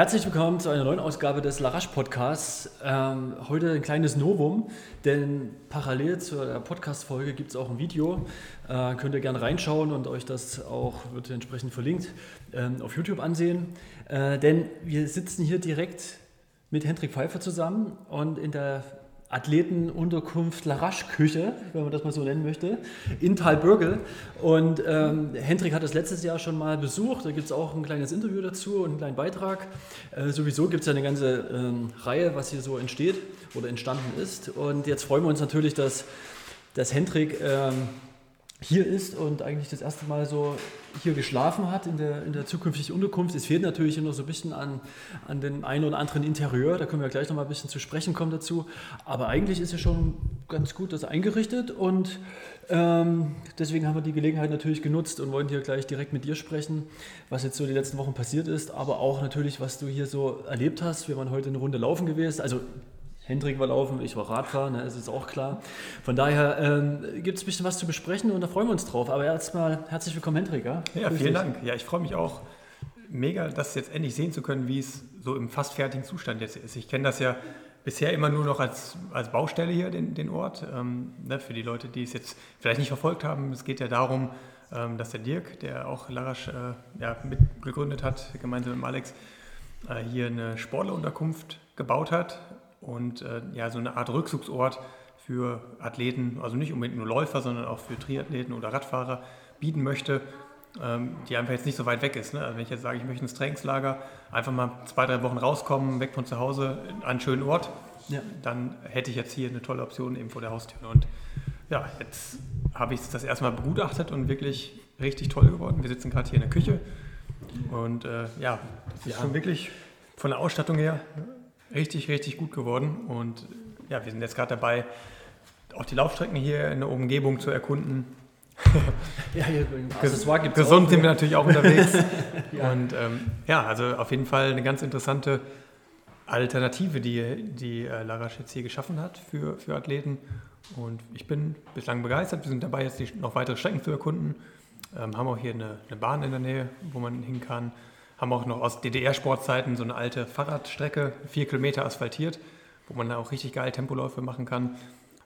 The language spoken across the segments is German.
Herzlich willkommen zu einer neuen Ausgabe des Larache Podcasts. Ähm, heute ein kleines Novum, denn parallel zur Podcast-Folge gibt es auch ein Video. Äh, könnt ihr gerne reinschauen und euch das auch, wird entsprechend verlinkt, ähm, auf YouTube ansehen. Äh, denn wir sitzen hier direkt mit Hendrik Pfeiffer zusammen und in der Athletenunterkunft Larache-Küche, wenn man das mal so nennen möchte, in Talbürgel. Und ähm, Hendrik hat das letztes Jahr schon mal besucht. Da gibt es auch ein kleines Interview dazu und einen kleinen Beitrag. Äh, sowieso gibt es ja eine ganze ähm, Reihe, was hier so entsteht oder entstanden ist. Und jetzt freuen wir uns natürlich, dass, dass Hendrik ähm, hier ist und eigentlich das erste Mal so hier geschlafen hat in der, in der zukünftigen Unterkunft. Es fehlt natürlich noch so ein bisschen an, an den einen oder anderen Interieur, da können wir gleich noch mal ein bisschen zu sprechen kommen dazu. Aber eigentlich ist ja schon ganz gut das eingerichtet und ähm, deswegen haben wir die Gelegenheit natürlich genutzt und wollen hier gleich direkt mit dir sprechen, was jetzt so die letzten Wochen passiert ist, aber auch natürlich, was du hier so erlebt hast. Wir waren heute eine Runde laufen gewesen, also Hendrik war laufen, ich war Radfahren, ne, das ist auch klar. Von daher ähm, gibt es ein bisschen was zu besprechen und da freuen wir uns drauf. Aber erstmal herzlich willkommen, Hendrik. Ja, ja vielen Dank. Ja, ich freue mich auch mega, das jetzt endlich sehen zu können, wie es so im fast fertigen Zustand jetzt ist. Ich kenne das ja bisher immer nur noch als, als Baustelle hier, den, den Ort. Ähm, ne, für die Leute, die es jetzt vielleicht nicht verfolgt haben, es geht ja darum, ähm, dass der Dirk, der auch Larasch äh, ja, mitgegründet hat, gemeinsam mit Alex, äh, hier eine Sportlerunterkunft gebaut hat und äh, ja, so eine Art Rückzugsort für Athleten, also nicht unbedingt nur Läufer, sondern auch für Triathleten oder Radfahrer bieten möchte, ähm, die einfach jetzt nicht so weit weg ist. Ne? Also wenn ich jetzt sage, ich möchte ins Trainingslager, einfach mal zwei, drei Wochen rauskommen, weg von zu Hause, an einen schönen Ort, ja. dann hätte ich jetzt hier eine tolle Option eben vor der Haustür. Und ja, jetzt habe ich das erstmal begutachtet und wirklich richtig toll geworden. Wir sitzen gerade hier in der Küche und äh, ja, das ist ja. schon wirklich von der Ausstattung her richtig, richtig gut geworden. Und ja, wir sind jetzt gerade dabei, auch die Laufstrecken hier in der Umgebung zu erkunden. ja, hier Accessoire gibt's Gesund auch, sind wir natürlich auch unterwegs. ja. Und ähm, ja, also auf jeden Fall eine ganz interessante Alternative, die, die äh, Larasch jetzt hier geschaffen hat für, für Athleten. Und ich bin bislang begeistert. Wir sind dabei, jetzt die, noch weitere Strecken zu erkunden. Ähm, haben auch hier eine, eine Bahn in der Nähe, wo man hin kann haben auch noch aus DDR-Sportzeiten so eine alte Fahrradstrecke, vier Kilometer asphaltiert, wo man da auch richtig geil Tempoläufe machen kann.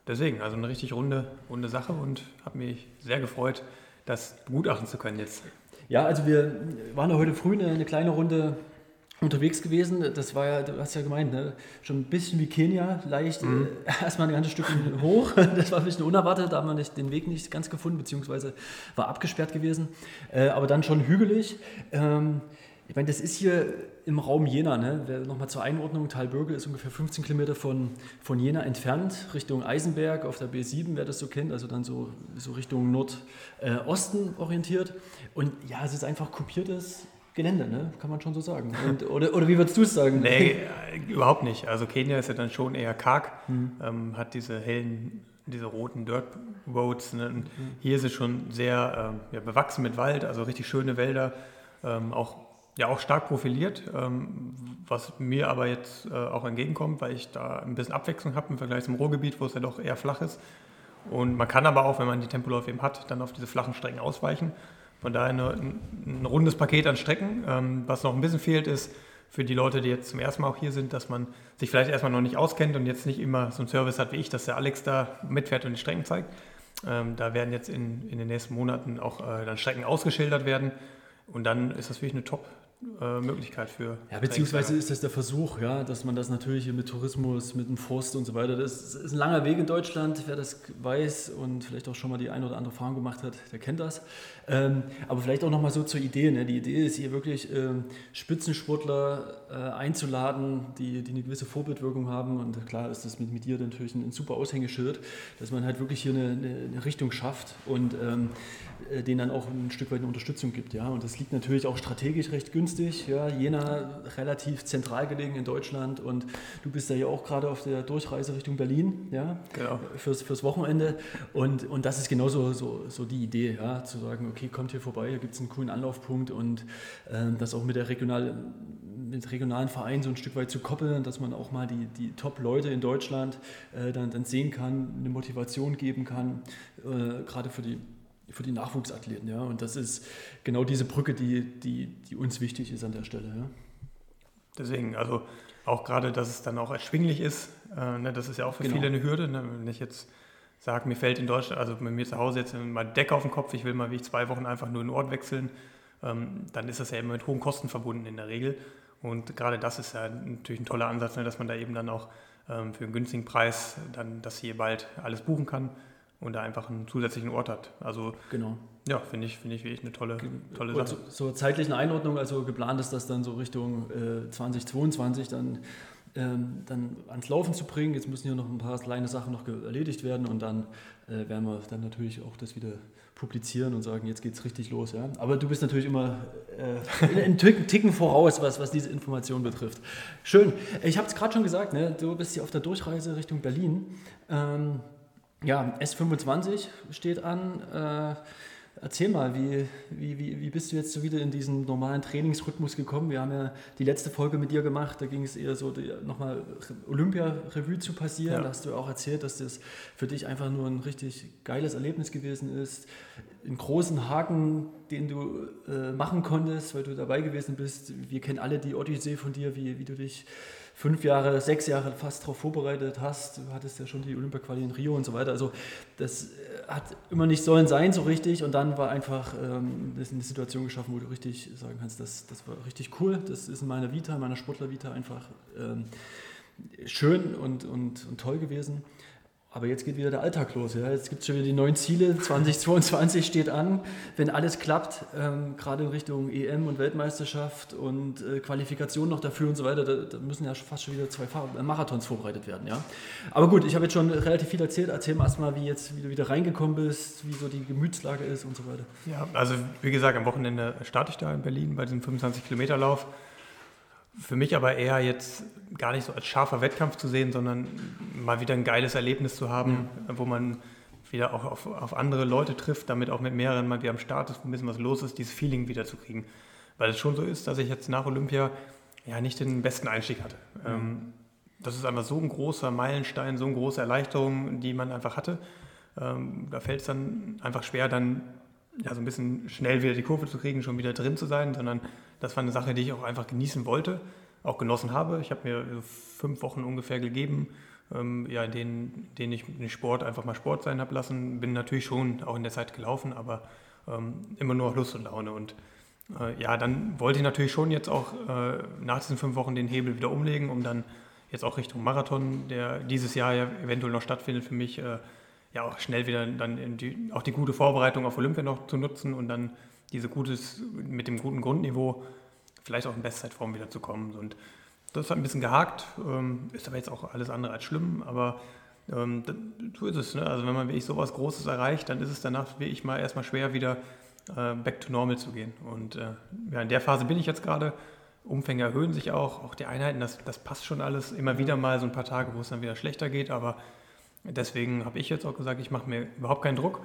Deswegen, also eine richtig runde, runde Sache und habe mich sehr gefreut, das begutachten zu können jetzt. Ja, also wir waren ja heute früh eine, eine kleine Runde unterwegs gewesen. Das war ja, du hast ja gemeint, ne? schon ein bisschen wie Kenia, leicht mhm. äh, erstmal ein ganzes Stück hoch. Das war ein bisschen unerwartet, da haben wir nicht, den Weg nicht ganz gefunden, beziehungsweise war abgesperrt gewesen. Äh, aber dann schon hügelig. Ähm, ich meine, das ist hier im Raum Jena. Ne? Nochmal zur Einordnung: Talbürgel ist ungefähr 15 Kilometer von, von Jena entfernt, Richtung Eisenberg auf der B7, wer das so kennt, also dann so, so Richtung Nordosten äh, orientiert. Und ja, es ist einfach kopiertes Gelände, ne? kann man schon so sagen. Und, oder, oder wie würdest du es sagen? Nee, äh, überhaupt nicht. Also Kenia ist ja dann schon eher karg, hm. ähm, hat diese hellen, diese roten Dirt Roads. Ne? Hm. Hier ist es schon sehr ähm, ja, bewachsen mit Wald, also richtig schöne Wälder. Ähm, auch ja auch stark profiliert, ähm, was mir aber jetzt äh, auch entgegenkommt, weil ich da ein bisschen Abwechslung habe im Vergleich zum Ruhrgebiet, wo es ja doch eher flach ist. Und man kann aber auch, wenn man die Tempoläufe eben hat, dann auf diese flachen Strecken ausweichen. Von daher eine, ein, rundes Paket an Strecken. Ähm, was noch ein bisschen fehlt, ist für die Leute, die jetzt zum ersten Mal auch hier sind, dass man sich vielleicht erstmal noch nicht auskennt und jetzt nicht immer so einen Service hat wie ich, dass der Alex da mitfährt und die Strecken zeigt. Ähm, da werden jetzt in, in den nächsten Monaten auch äh, dann Strecken ausgeschildert werden. Und dann ist das wirklich eine top, äh, Möglichkeit für. Ja, beziehungsweise ist das der Versuch, ja, dass man das natürlich mit Tourismus, mit dem Forst und so weiter, das ist ein langer Weg in Deutschland, wer das weiß und vielleicht auch schon mal die eine oder andere Erfahrung gemacht hat, der kennt das. Ähm, aber vielleicht auch nochmal so zur Idee. Ne? Die Idee ist hier wirklich ähm, Spitzensportler äh, einzuladen, die, die eine gewisse Vorbildwirkung haben und klar ist das mit, mit dir natürlich ein, ein super Aushängeschild, dass man halt wirklich hier eine, eine Richtung schafft und ähm, äh, denen dann auch ein Stück weit eine Unterstützung gibt. Ja? Und das liegt natürlich auch strategisch recht günstig. Ja? Jena relativ zentral gelegen in Deutschland und du bist ja hier auch gerade auf der Durchreise Richtung Berlin ja? Genau. fürs, fürs Wochenende. Und, und das ist genauso so, so die Idee, ja? zu sagen, okay, kommt hier vorbei, hier gibt es einen coolen Anlaufpunkt und äh, das auch mit der regional, mit regionalen Vereinen so ein Stück weit zu koppeln, dass man auch mal die, die Top-Leute in Deutschland äh, dann, dann sehen kann, eine Motivation geben kann, äh, gerade für die für die Nachwuchsathleten. Ja? Und das ist genau diese Brücke, die, die, die uns wichtig ist an der Stelle. Ja? deswegen, also auch gerade, dass es dann auch erschwinglich ist, äh, ne, das ist ja auch für genau. viele eine Hürde. Ne? Wenn ich jetzt sage, mir fällt in Deutschland, also bei mir zu Hause jetzt mal Deck auf den Kopf, ich will mal wie ich zwei Wochen einfach nur den Ort wechseln, ähm, dann ist das ja immer mit hohen Kosten verbunden in der Regel. Und gerade das ist ja natürlich ein toller Ansatz, ne, dass man da eben dann auch ähm, für einen günstigen Preis dann das hier bald alles buchen kann und da einfach einen zusätzlichen Ort hat. Also genau. ja, finde ich, finde ich wirklich eine tolle, tolle Sache. So, so zeitlichen Einordnung, also geplant ist das dann so Richtung äh, 2022 dann ähm, dann ans Laufen zu bringen. Jetzt müssen hier noch ein paar kleine Sachen noch erledigt werden und dann äh, werden wir dann natürlich auch das wieder publizieren und sagen, jetzt geht es richtig los. Ja? Aber du bist natürlich immer äh, einen Ticken voraus, was, was diese Information betrifft. Schön. Ich habe es gerade schon gesagt, ne? du bist hier auf der Durchreise Richtung Berlin. Ähm, ja, S25 steht an. Äh, Erzähl mal, wie, wie, wie, wie bist du jetzt so wieder in diesen normalen Trainingsrhythmus gekommen? Wir haben ja die letzte Folge mit dir gemacht, da ging es eher so, nochmal Olympia-Revue zu passieren. Ja. Da hast du auch erzählt, dass das für dich einfach nur ein richtig geiles Erlebnis gewesen ist. Einen großen Haken, den du äh, machen konntest, weil du dabei gewesen bist. Wir kennen alle die Odyssee von dir, wie, wie du dich fünf Jahre, sechs Jahre fast darauf vorbereitet hast. Du hattest ja schon die Olympia-Quali in Rio und so weiter. Also das äh, hat immer nicht sollen sein so richtig und dann war einfach ähm, eine Situation geschaffen, wo du richtig sagen kannst, das, das war richtig cool. Das ist in meiner Vita, in meiner Sportler-Vita einfach ähm, schön und, und, und toll gewesen. Aber jetzt geht wieder der Alltag los. Ja. Jetzt gibt es schon wieder die neuen Ziele. 2022 steht an. Wenn alles klappt, ähm, gerade in Richtung EM und Weltmeisterschaft und äh, Qualifikation noch dafür und so weiter, da, da, müssen ja fast schon wieder zwei Fahr Marathons vorbereitet werden. Ja. Aber gut, ich habe jetzt schon relativ viel erzählt. Erzähl mal erstmal, wie, wie du wieder reingekommen bist, wie so die Gemütslage ist und so weiter. Ja, also wie gesagt, am Wochenende starte ich da in Berlin bei diesem 25-Kilometer-Lauf. Für mich aber eher jetzt gar nicht so als scharfer Wettkampf zu sehen, sondern mal wieder ein geiles Erlebnis zu haben, ja. wo man wieder auch auf, auf, andere Leute trifft, damit auch mit mehreren mal wieder am Start ist, wo ein bisschen was los ist, dieses Feeling wieder zu kriegen. Weil es schon so ist, dass ich jetzt nach Olympia ja nicht den besten Einstieg hatte. Ja. Ähm, das ist einfach so ein großer Meilenstein, so eine große Erleichterung, die man einfach hatte. Ähm, da fällt es dann einfach schwer, dann ja, so ein bisschen schnell wieder die Kurve zu kriegen, schon wieder drin zu sein, sondern das war eine Sache, die ich auch einfach genießen wollte, auch genossen habe. Ich habe mir fünf Wochen ungefähr gegeben, ähm, ja, in denen, denen ich den Sport einfach mal Sport sein habe lassen. Bin natürlich schon auch in der Zeit gelaufen, aber ähm, immer nur auf Lust und Laune. Und äh, ja, dann wollte ich natürlich schon jetzt auch äh, nach diesen fünf Wochen den Hebel wieder umlegen, um dann jetzt auch Richtung Marathon, der dieses Jahr ja eventuell noch stattfindet, für mich äh, ja auch schnell wieder dann die, auch die gute Vorbereitung auf Olympia noch zu nutzen und dann diese gutes, mit dem guten Grundniveau vielleicht auch in Bestzeitform wieder zu kommen. Und das hat ein bisschen gehakt, ähm, ist aber jetzt auch alles andere als schlimm, aber ähm, so ist es. Ne? Also wenn man wirklich sowas Großes erreicht, dann ist es danach wie ich mal erstmal schwer wieder äh, back to normal zu gehen. Und äh, ja, in der Phase bin ich jetzt gerade. Umfänge erhöhen sich auch, auch die Einheiten, das, das passt schon alles. Immer wieder mal so ein paar Tage, wo es dann wieder schlechter geht, aber deswegen habe ich jetzt auch gesagt, ich mache mir überhaupt keinen Druck.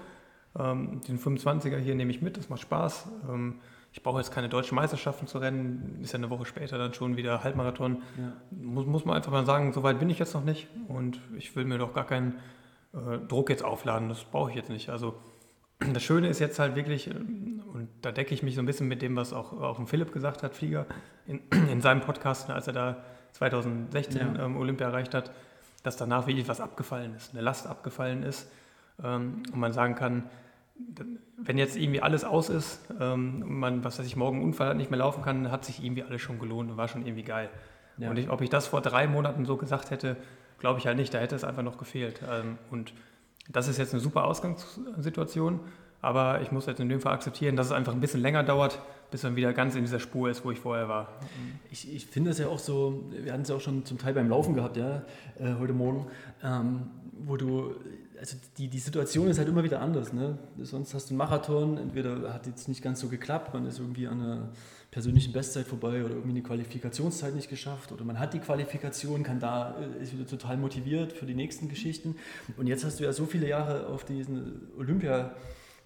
Ähm, den 25er hier nehme ich mit, das macht Spaß. Ähm, ich brauche jetzt keine deutschen Meisterschaften zu rennen, ist ja eine Woche später dann schon wieder Halbmarathon. Ja. Muss, muss man einfach mal sagen, so weit bin ich jetzt noch nicht und ich will mir doch gar keinen äh, Druck jetzt aufladen, das brauche ich jetzt nicht. Also das Schöne ist jetzt halt wirklich, äh, und da decke ich mich so ein bisschen mit dem, was auch, auch Philipp gesagt hat, Flieger, in, in seinem Podcast, als er da 2016 ja. ähm, Olympia erreicht hat, dass danach wirklich was abgefallen ist, eine Last abgefallen ist ähm, und man sagen kann, wenn jetzt irgendwie alles aus ist, ähm, man, was weiß ich, morgen einen Unfall hat, nicht mehr laufen kann, hat sich irgendwie alles schon gelohnt und war schon irgendwie geil. Ja. Und ich, ob ich das vor drei Monaten so gesagt hätte, glaube ich halt nicht, da hätte es einfach noch gefehlt. Ähm, und das ist jetzt eine super Ausgangssituation, aber ich muss jetzt in dem Fall akzeptieren, dass es einfach ein bisschen länger dauert, bis man wieder ganz in dieser Spur ist, wo ich vorher war. Ich, ich finde es ja auch so, wir hatten es ja auch schon zum Teil beim Laufen gehabt, ja, äh, heute Morgen, ähm, wo du also die, die Situation ist halt immer wieder anders. Ne? Sonst hast du einen Marathon, entweder hat jetzt nicht ganz so geklappt, man ist irgendwie an einer persönlichen Bestzeit vorbei oder irgendwie eine Qualifikationszeit nicht geschafft oder man hat die Qualifikation, kann da, äh, ist wieder total motiviert für die nächsten Geschichten. Und jetzt hast du ja so viele Jahre auf diesen Olympia-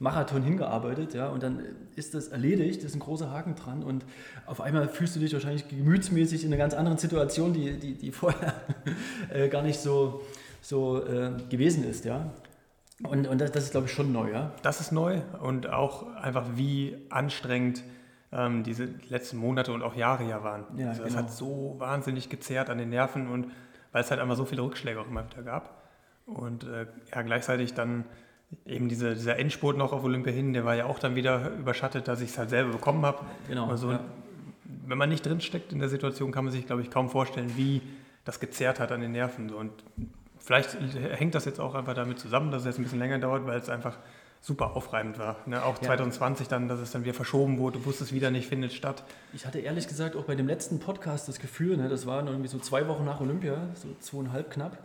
Marathon hingearbeitet, ja, und dann ist das erledigt, ist ein großer Haken dran und auf einmal fühlst du dich wahrscheinlich gemütsmäßig in einer ganz anderen Situation, die, die, die vorher äh, gar nicht so, so äh, gewesen ist, ja. Und, und das, das ist, glaube ich, schon neu, ja. Das ist neu und auch einfach wie anstrengend ähm, diese letzten Monate und auch Jahre ja waren. Ja, also genau. hat so wahnsinnig gezerrt an den Nerven und weil es halt einfach so viele Rückschläge auch immer wieder gab. Und äh, ja, gleichzeitig dann eben diese, dieser Endspurt noch auf Olympia hin, der war ja auch dann wieder überschattet, dass ich es halt selber bekommen habe. Genau, Also, ja. Wenn man nicht drinsteckt in der Situation, kann man sich, glaube ich, kaum vorstellen, wie das gezerrt hat an den Nerven. So. Und vielleicht hängt das jetzt auch einfach damit zusammen, dass es jetzt ein bisschen länger dauert, weil es einfach super aufreibend war. Ne? Auch Ja. 2020 dann, dass es dann wieder verschoben wurde, du wusstest wieder nicht, findet statt. Ich hatte ehrlich gesagt auch bei dem letzten Podcast das Gefühl, ne, das waren irgendwie so zwei Wochen nach Olympia, so zweieinhalb knapp,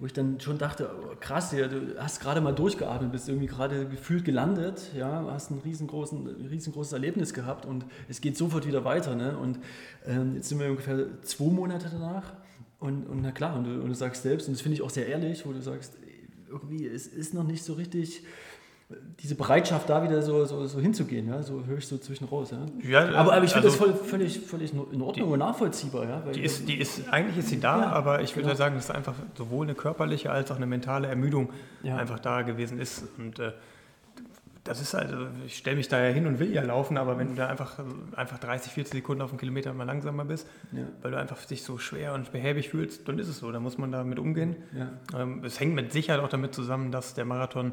wo ich dann schon dachte, oh, krass, du hast gerade mal durchgeatmet, bist irgendwie gerade gefühlt gelandet, ja, hast ein riesengroßen, riesengroßes Erlebnis gehabt und es geht sofort wieder weiter. Ne? Und ähm, jetzt sind wir ungefähr zwei Monate danach und, und na klar, und du, und du sagst selbst, und das finde ich auch sehr ehrlich, wo du sagst, irgendwie, es ist noch nicht so richtig diese Bereitschaft, da wieder so, so, so hinzugehen, ja? so höre ich so zwischen raus. Ja? Ja, Aber, aber ich finde also- das voll, völlig, völlig in Ordnung und nachvollziehbar. Ja? Weil, Die ist, die ist, eigentlich ist sie da, Ja, aber ich würde genau. sagen, dass einfach sowohl eine körperliche als auch eine mentale Ermüdung einfach da gewesen ist. Und äh, das ist halt, also ich stelle mich da ja hin und will ja laufen, aber wenn du da einfach, einfach 30, 40 Sekunden auf einen Kilometer mal langsamer bist, ja, weil du einfach dich so schwer und behäbig fühlst, dann ist es so, da muss man damit umgehen. ja, Ähm, es hängt mit Sicherheit auch damit zusammen, dass der Marathon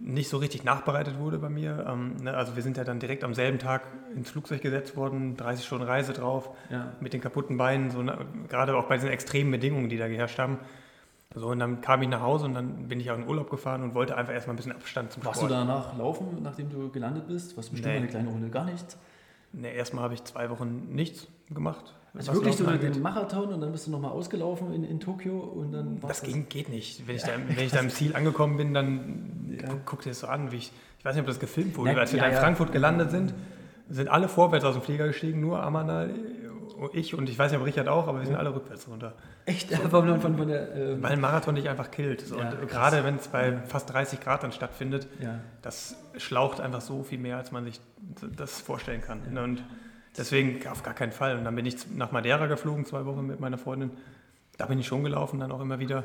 nicht so richtig nachbereitet wurde bei mir. Ähm, ne, also wir sind ja dann direkt am selben Tag ins Flugzeug gesetzt worden, 30 Stunden Reise drauf, ja. mit den kaputten Beinen, so, ne, gerade auch bei diesen extremen Bedingungen, die da geherrscht haben. So, und dann kam ich nach Hause und dann bin ich auch in Urlaub gefahren und wollte einfach erstmal ein bisschen Abstand zum Warst du Sport. danach laufen, nachdem du gelandet bist? Was bestimmt Nee. eine kleine Runde? Gar nichts. Ne, erstmal habe ich zwei Wochen nichts gemacht. Also wirklich so angeht. den Marathon und dann bist du nochmal ausgelaufen in, in Tokio und dann Das ging, geht nicht. Wenn ich, da, wenn ich da im Ziel angekommen bin, dann Ja. guck, guck dir das so an, wie ich, ich weiß nicht, ob das gefilmt wurde, Na, als wir ja, da in ja. Frankfurt gelandet sind, sind alle vorwärts aus dem Flieger gestiegen, nur Amanal, ich und ich weiß nicht, ob Richard auch, aber wir sind alle rückwärts runter. Echt? Von, von, von der, ähm, Weil ein Marathon dich einfach killt. So. Ja, und gerade wenn es bei fast 30 Grad dann stattfindet, ja. das schlaucht einfach so viel mehr, als man sich das vorstellen kann. Und deswegen auf gar keinen Fall. Und dann bin ich nach Madeira geflogen, zwei Wochen mit meiner Freundin. Da bin ich schon gelaufen, dann auch immer wieder.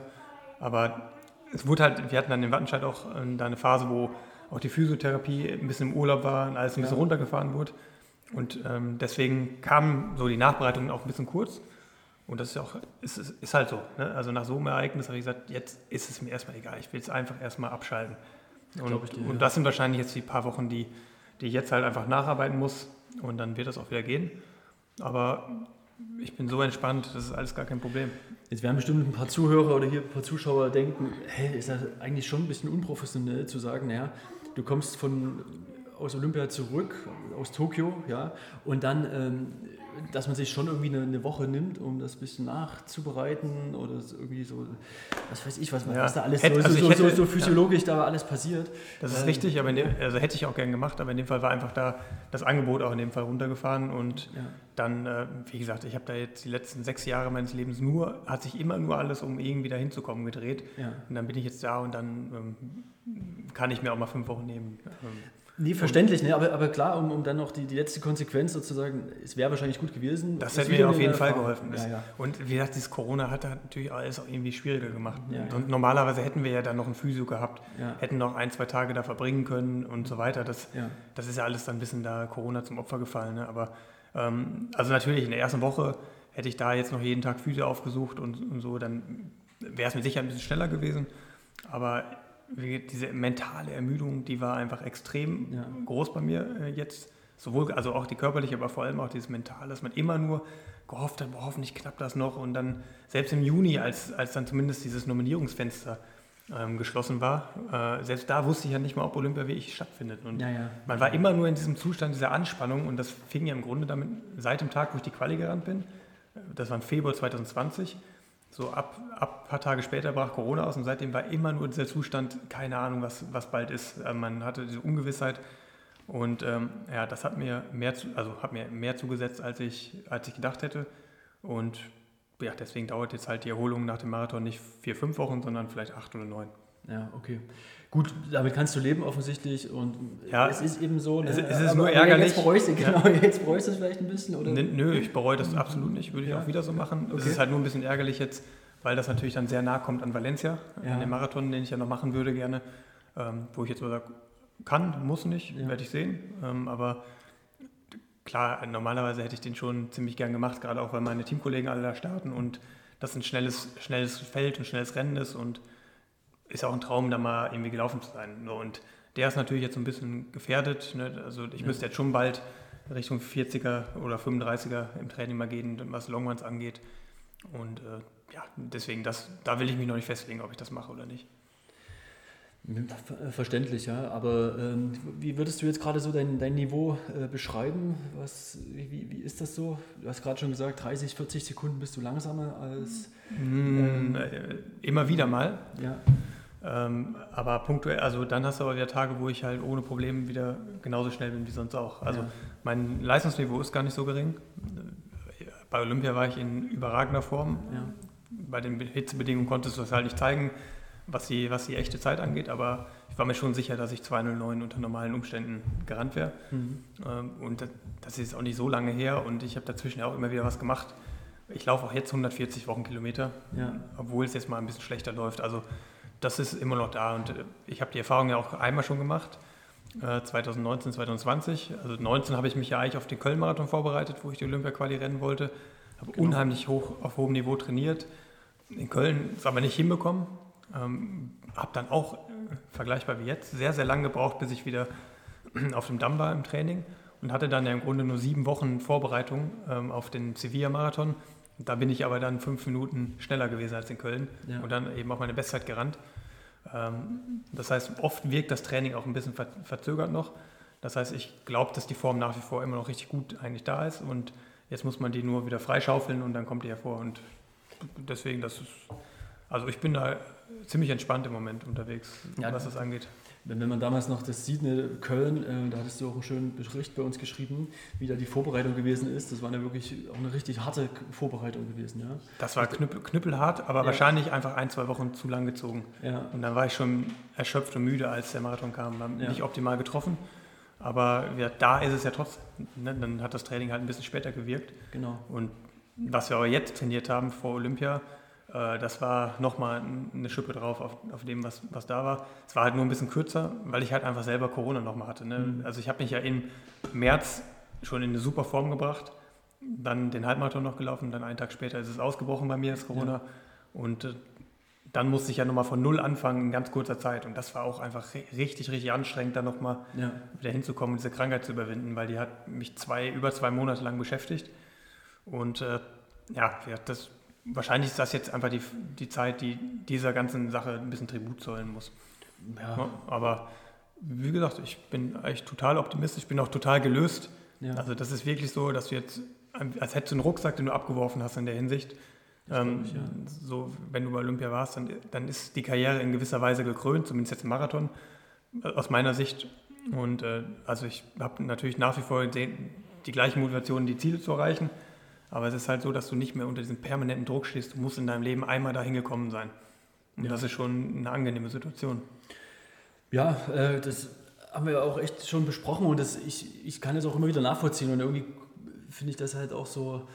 Aber es wurde halt, wir hatten dann in Wattenscheid auch äh, da eine Phase, wo auch die Physiotherapie ein bisschen im Urlaub war und alles ein bisschen Ja. runtergefahren wurde. Und ähm, deswegen kam so die Nachbereitung auch ein bisschen kurz. Und das ist auch, ist, ist, halt so. Ne? Also nach so einem Ereignis habe ich gesagt, jetzt ist es mir erstmal egal. Ich will es einfach erstmal abschalten. Und, dir, und ja. das sind wahrscheinlich jetzt die paar Wochen, die, die ich jetzt halt einfach nacharbeiten muss. Und dann wird das auch wieder gehen. Aber ich bin so entspannt, das ist alles gar kein Problem. Jetzt werden bestimmt ein paar Zuhörer oder hier ein paar Zuschauer denken, hey, ist das eigentlich schon ein bisschen unprofessionell zu sagen, naja, du kommst von aus Olympia zurück, aus Tokio, ja, und dann, ähm, dass man sich schon irgendwie eine, eine Woche nimmt, um das ein bisschen nachzubereiten oder so irgendwie so, was weiß ich, was, Ja. was da alles Hätte- so, also so, so, hätte- so physiologisch da alles passiert. Das ist Ähm, richtig, aber in dem, also hätte ich auch gern gemacht, aber in dem Fall war einfach da das Angebot auch in dem Fall runtergefahren und Ja. dann, äh, wie gesagt, ich habe da jetzt die letzten sechs Jahre meines Lebens nur, hat sich immer nur alles, um irgendwie da hinzukommen, gedreht. Ja. Und dann bin ich jetzt da und dann ähm, kann ich mir auch mal fünf Wochen nehmen. Ähm, Nee, verständlich, ne? aber, aber klar, um, um dann noch die, die letzte Konsequenz sozusagen, es wäre wahrscheinlich gut gewesen. Das hätte mir auf jeden Fall Erfahrung. geholfen. Ja, ja. Und wie gesagt, dieses Corona hat natürlich alles auch irgendwie schwieriger gemacht. Ja, normalerweise hätten wir ja dann noch ein Physio gehabt, hätten noch ein, zwei Tage da verbringen können und so weiter. Das, das ist ja alles dann ein bisschen da Corona zum Opfer gefallen. Ne? Aber ähm, also natürlich in der ersten Woche hätte ich da jetzt noch jeden Tag Physio aufgesucht und, und so, dann wäre es mit Sicherheit ein bisschen schneller gewesen. Aber diese mentale Ermüdung, die war einfach extrem Ja. groß bei mir äh, jetzt. Sowohl, also auch die körperliche, aber vor allem auch dieses mentale, dass man immer nur gehofft hat, boah, hoffentlich klappt das noch. Und dann selbst im Juni, als, als dann zumindest dieses Nominierungsfenster ähm, geschlossen war, äh, selbst da wusste ich ja nicht mal, ob Olympia wirklich stattfindet. Und Ja, ja. man war immer nur in diesem Zustand dieser Anspannung und das fing ja im Grunde damit seit dem Tag, wo ich die Quali gerannt bin. Das war im Februar 2020. So ab, ab ein paar Tage später brach Corona aus und seitdem war immer nur dieser Zustand, keine Ahnung, was, was bald ist. Äh, Man hatte diese Ungewissheit und ähm, ja, das hat mir mehr, zu, also hat mir mehr zugesetzt, als ich, als ich gedacht hätte. Und ja, deswegen dauert jetzt halt die Erholung nach dem Marathon nicht vier, fünf Wochen, sondern vielleicht acht oder neun. Ja, okay. Gut, damit kannst du leben offensichtlich und Ja, es ist eben so. Ne? es- es ist Aber- nur aber ärgerlich. Jetzt bereust du, Ja. genau, jetzt bereust du es vielleicht ein bisschen, oder? Nö, ich bereue das absolut nicht. Würde ich Ja. auch wieder so machen. Es Okay. ist halt nur ein bisschen ärgerlich jetzt, weil das natürlich dann sehr nah kommt an Valencia, Ja. an den Marathon, den ich ja noch machen würde gerne. Ähm, wo ich jetzt so sage, kann, muss nicht, Ja. werde ich sehen. Ähm, aber klar, normalerweise hätte ich den schon ziemlich gern gemacht, gerade auch weil meine Teamkollegen alle da starten und das ein schnelles, schnelles Feld und schnelles Rennen ist und ist auch ein Traum, da mal irgendwie gelaufen zu sein. Und der ist natürlich jetzt so ein bisschen gefährdet. Ne? Also ich ja. müsste jetzt schon bald Richtung 40er oder 35er im Training mal gehen, was Longruns angeht. Und äh, ja, deswegen, das, da will ich mich noch nicht festlegen, ob ich das mache oder nicht. Verständlich, ja. Aber ähm, wie würdest du jetzt gerade so dein, dein Niveau äh, beschreiben? Was, wie, wie ist das so? Du hast gerade schon gesagt, 30, 40 Sekunden bist du langsamer als. Mm, ähm, immer wieder mal. Ja. Ähm, aber punktuell, also dann hast du aber wieder Tage, wo ich halt ohne Probleme wieder genauso schnell bin wie sonst auch. Also ja. mein Leistungsniveau ist gar nicht so gering. Bei Olympia war ich in überragender Form. Ja. Bei den Hitzebedingungen konntest du das halt nicht zeigen was die, was die echte Zeit angeht, aber ich war mir schon sicher, dass ich 209 unter normalen Umständen gerannt wäre. Mhm. Ähm, und das ist auch nicht so lange her und ich habe dazwischen auch immer wieder was gemacht. Ich laufe auch jetzt 140 Wochenkilometer, ja. obwohl es jetzt mal ein bisschen schlechter läuft. Also das ist immer noch da und äh, ich habe die Erfahrung ja auch einmal schon gemacht, 2019, äh, 2020. Also 19 habe ich mich ja eigentlich auf den Köln-Marathon vorbereitet, wo ich die Olympia-Quali rennen wollte. Habe genau. unheimlich hoch auf hohem Niveau trainiert. In Köln ist aber nicht hinbekommen. Ähm, habe dann auch, äh, vergleichbar wie jetzt, sehr, sehr lange gebraucht, bis ich wieder auf dem Damm war im Training und hatte dann ja im Grunde nur sieben Wochen Vorbereitung ähm, auf den Sevilla-Marathon. Da bin ich aber dann fünf Minuten schneller gewesen als in Köln ja. und dann eben auch meine Bestzeit gerannt. Ähm, das heißt, oft wirkt das Training auch ein bisschen ver verzögert noch. Das heißt, ich glaube, dass die Form nach wie vor immer noch richtig gut eigentlich da ist und jetzt muss man die nur wieder freischaufeln und dann kommt die hervor. Und deswegen, das ist, also ich bin da ziemlich entspannt im Moment unterwegs, ja, was das angeht. Wenn, wenn man damals noch das sieht, ne, Köln, äh, da hattest du auch einen schönen Bericht bei uns geschrieben, wie da die Vorbereitung gewesen ist. Das war ja wirklich auch eine richtig harte Vorbereitung gewesen. Ja? Das war knüppel, knüppelhart, aber ja. wahrscheinlich einfach ein, zwei Wochen zu lang gezogen. Ja. Und dann war ich schon erschöpft und müde, als der Marathon kam. Dann ja. Nicht optimal getroffen. Aber ja, da ist es ja trotzdem, ne, dann hat das Training halt ein bisschen später gewirkt. Genau. Und was wir aber jetzt trainiert haben vor Olympia, das war nochmal eine Schippe drauf auf, auf dem, was, was da war. Es war halt nur ein bisschen kürzer, weil ich halt einfach selber Corona nochmal hatte. Ne? Mhm. Also ich habe mich ja im März schon in eine super Form gebracht, dann den Halbmarathon noch gelaufen, dann einen Tag später ist es ausgebrochen bei mir, das Corona. Ja. Und äh, dann musste ich ja nochmal von Null anfangen in ganz kurzer Zeit. Und das war auch einfach richtig, richtig anstrengend, da nochmal ja. wieder hinzukommen und diese Krankheit zu überwinden, weil die hat mich zwei, über zwei Monate lang beschäftigt. Und äh, ja, das wahrscheinlich ist das jetzt einfach die, die Zeit, die dieser ganzen Sache ein bisschen Tribut zollen muss. Ja. Aber wie gesagt, ich bin eigentlich total optimistisch, ich bin auch total gelöst. Ja. Also das ist wirklich so, dass du jetzt, als hättest du einen Rucksack, den du abgeworfen hast in der Hinsicht. Ähm, ich, ja. So, wenn du bei Olympia warst, dann, dann ist die Karriere in gewisser Weise gekrönt, zumindest jetzt im Marathon, aus meiner Sicht. Und äh, also ich habe natürlich nach wie vor die, die gleiche Motivation, die Ziele zu erreichen. Aber es ist halt so, dass du nicht mehr unter diesem permanenten Druck stehst. Du musst in deinem Leben einmal dahin gekommen sein. Und ja. das ist schon eine angenehme Situation. Ja, äh, das haben wir auch echt schon besprochen und das, ich, ich kann das auch immer wieder nachvollziehen. Und irgendwie finde ich das halt auch so,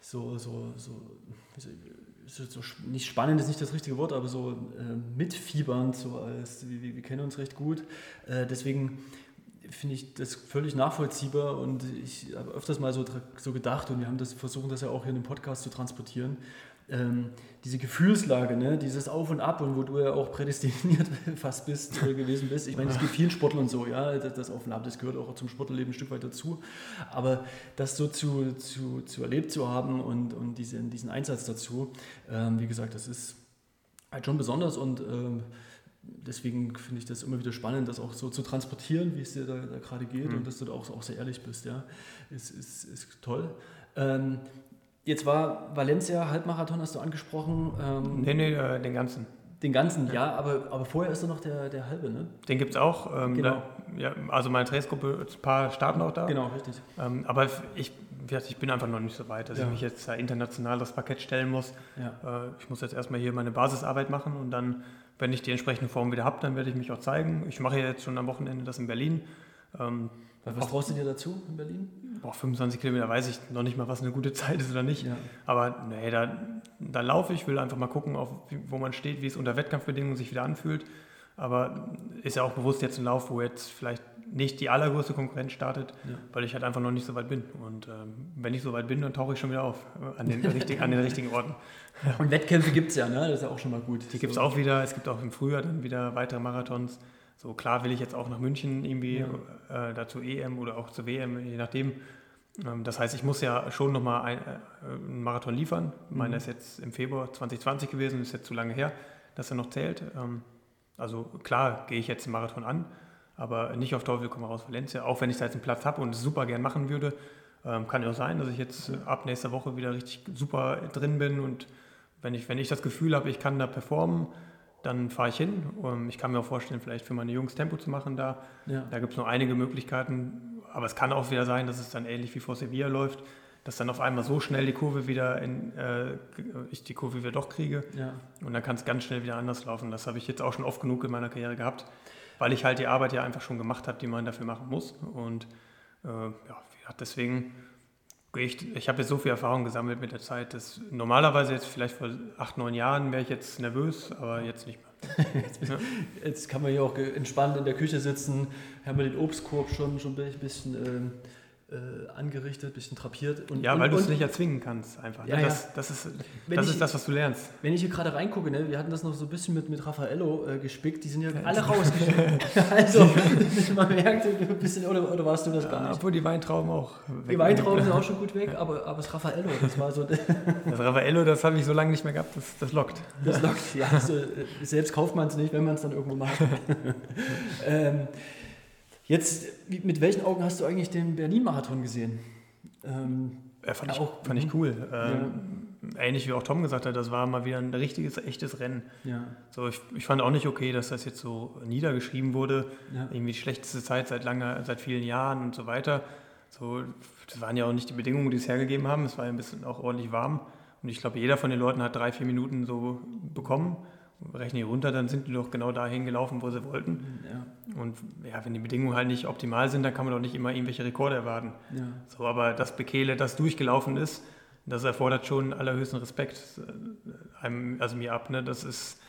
so, so, so, so, so nicht spannend ist nicht das richtige Wort, aber so äh, mitfiebernd, so als wir, wir kennen uns recht gut. Äh, deswegen finde ich das völlig nachvollziehbar und ich habe öfters mal so, so gedacht und wir haben das versuchen das ja auch hier in dem Podcast zu transportieren. Ähm, diese Gefühlslage, ne? dieses Auf und Ab und wo du ja auch prädestiniert fast bist äh, gewesen bist. Ich meine, es geht vielen Sportlern so, ja, das, das Auf und Ab, das gehört auch zum Sportlerleben ein Stück weit dazu. Aber das so zu, zu, zu erlebt zu haben und, und diesen, diesen Einsatz dazu, ähm, wie gesagt, das ist halt schon besonders und ähm, deswegen finde ich das immer wieder spannend, das auch so zu transportieren, wie es dir da, da gerade geht mhm. und dass du da auch, auch sehr ehrlich bist. Ja, ist, ist, ist toll. Ähm, jetzt war Valencia Halbmarathon, hast du angesprochen. Ähm, nee, nee, äh, den ganzen. Den ganzen, ja, ja aber, aber vorher ist da noch der, der halbe, ne? Den gibt es auch. Ähm, genau. Da, ja, also meine Trainingsgruppe, ein paar starten auch da. Genau, richtig. Ähm, aber ich, ich bin einfach noch nicht so weit, dass ja. ich mich jetzt international das Parkett stellen muss. Ja. Äh, ich muss jetzt erstmal hier meine Basisarbeit machen und dann wenn ich die entsprechende Form wieder habe, dann werde ich mich auch zeigen. Ich mache ja jetzt schon am Wochenende das in Berlin. Ähm, was brauchst du dir dazu in Berlin? Boah, 25 Kilometer weiß ich noch nicht mal, was eine gute Zeit ist oder nicht. Ja. Aber nee, da, da laufe ich, will einfach mal gucken, auf, wo man steht, wie es unter Wettkampfbedingungen sich wieder anfühlt. Aber ist ja auch bewusst jetzt ein Lauf, wo jetzt vielleicht nicht die allergrößte Konkurrenz startet, ja. weil ich halt einfach noch nicht so weit bin. Und ähm, wenn ich so weit bin, dann tauche ich schon wieder auf äh, an den, richtig, an den richtigen Orten. Und Wettkämpfe gibt es ja, ne? das ist ja auch schon mal gut. Die gibt es auch wieder. Es gibt auch im Frühjahr dann wieder weitere Marathons. So klar will ich jetzt auch nach München irgendwie ja. äh, dazu EM oder auch zur WM, je nachdem. Ähm, das heißt, ich muss ja schon nochmal ein, äh, einen Marathon liefern. Mhm. Meiner ist jetzt im Februar 2020 gewesen, ist jetzt zu lange her, dass er noch zählt. Ähm, also klar gehe ich jetzt den Marathon an, aber nicht auf Teufel komm raus Valencia. Auch wenn ich da jetzt einen Platz habe und es super gern machen würde, ähm, kann ja auch sein, dass ich jetzt ab nächster Woche wieder richtig super drin bin und wenn ich, wenn ich das Gefühl habe, ich kann da performen, dann fahre ich hin. Ich kann mir auch vorstellen, vielleicht für meine Jungs Tempo zu machen da. Ja. Da gibt es noch einige Möglichkeiten. Aber es kann auch wieder sein, dass es dann ähnlich wie vor Sevilla läuft, dass dann auf einmal so schnell die Kurve wieder in, äh, ich die Kurve wieder doch kriege. Ja. Und dann kann es ganz schnell wieder anders laufen. Das habe ich jetzt auch schon oft genug in meiner Karriere gehabt, weil ich halt die Arbeit ja einfach schon gemacht habe, die man dafür machen muss. Und äh, ja, deswegen ich, ich habe jetzt so viel Erfahrung gesammelt mit der Zeit, dass normalerweise jetzt vielleicht vor acht, neun Jahren wäre ich jetzt nervös, aber jetzt nicht mehr. jetzt, jetzt, kann man hier auch entspannt in der Küche sitzen, haben wir den Obstkorb schon, schon ein bisschen ähm, äh, angerichtet, ein bisschen trapiert. Und, ja, weil du es nicht erzwingen kannst einfach. Ja, ne? das, ja. das, ist, das ich, ist das, was du lernst. Wenn ich hier gerade reingucke, ne, wir hatten das noch so ein bisschen mit, mit Raffaello äh, gespickt, die sind ja alle rausgeschickt. also, man merkt ein bisschen, oder, oder warst du das gar nicht? Obwohl die Weintrauben auch Die Weintrauben sind auch schon gut weg, aber, aber das Raffaello, das war so... das Raffaello, das habe ich so lange nicht mehr gehabt, das, das lockt. Das lockt, ja. Also, selbst kauft man es nicht, wenn man es dann irgendwo macht. ähm, Jetzt, mit welchen Augen hast du eigentlich den Berlin-Marathon gesehen? Ähm, ja, fand, ich, auch, fand ich mhm. cool. Ähm, ja. Ähnlich wie auch Tom gesagt hat, das war mal wieder ein richtiges, echtes Rennen. Ja. So, ich, ich fand auch nicht okay, dass das jetzt so niedergeschrieben wurde. Ja. Irgendwie die schlechteste Zeit seit langer, seit vielen Jahren und so weiter. So, das waren ja auch nicht die Bedingungen, die es hergegeben haben. Es war ein bisschen auch ordentlich warm. Und ich glaube, jeder von den Leuten hat drei, vier Minuten so bekommen rechne ich runter, dann sind die doch genau dahin gelaufen, wo sie wollten. Ja. Und ja, wenn die Bedingungen halt nicht optimal sind, dann kann man doch nicht immer irgendwelche Rekorde erwarten. Ja. So, aber das Bekele, das durchgelaufen ist, das erfordert schon allerhöchsten Respekt äh, einem, also mir ab. Ne? Das ist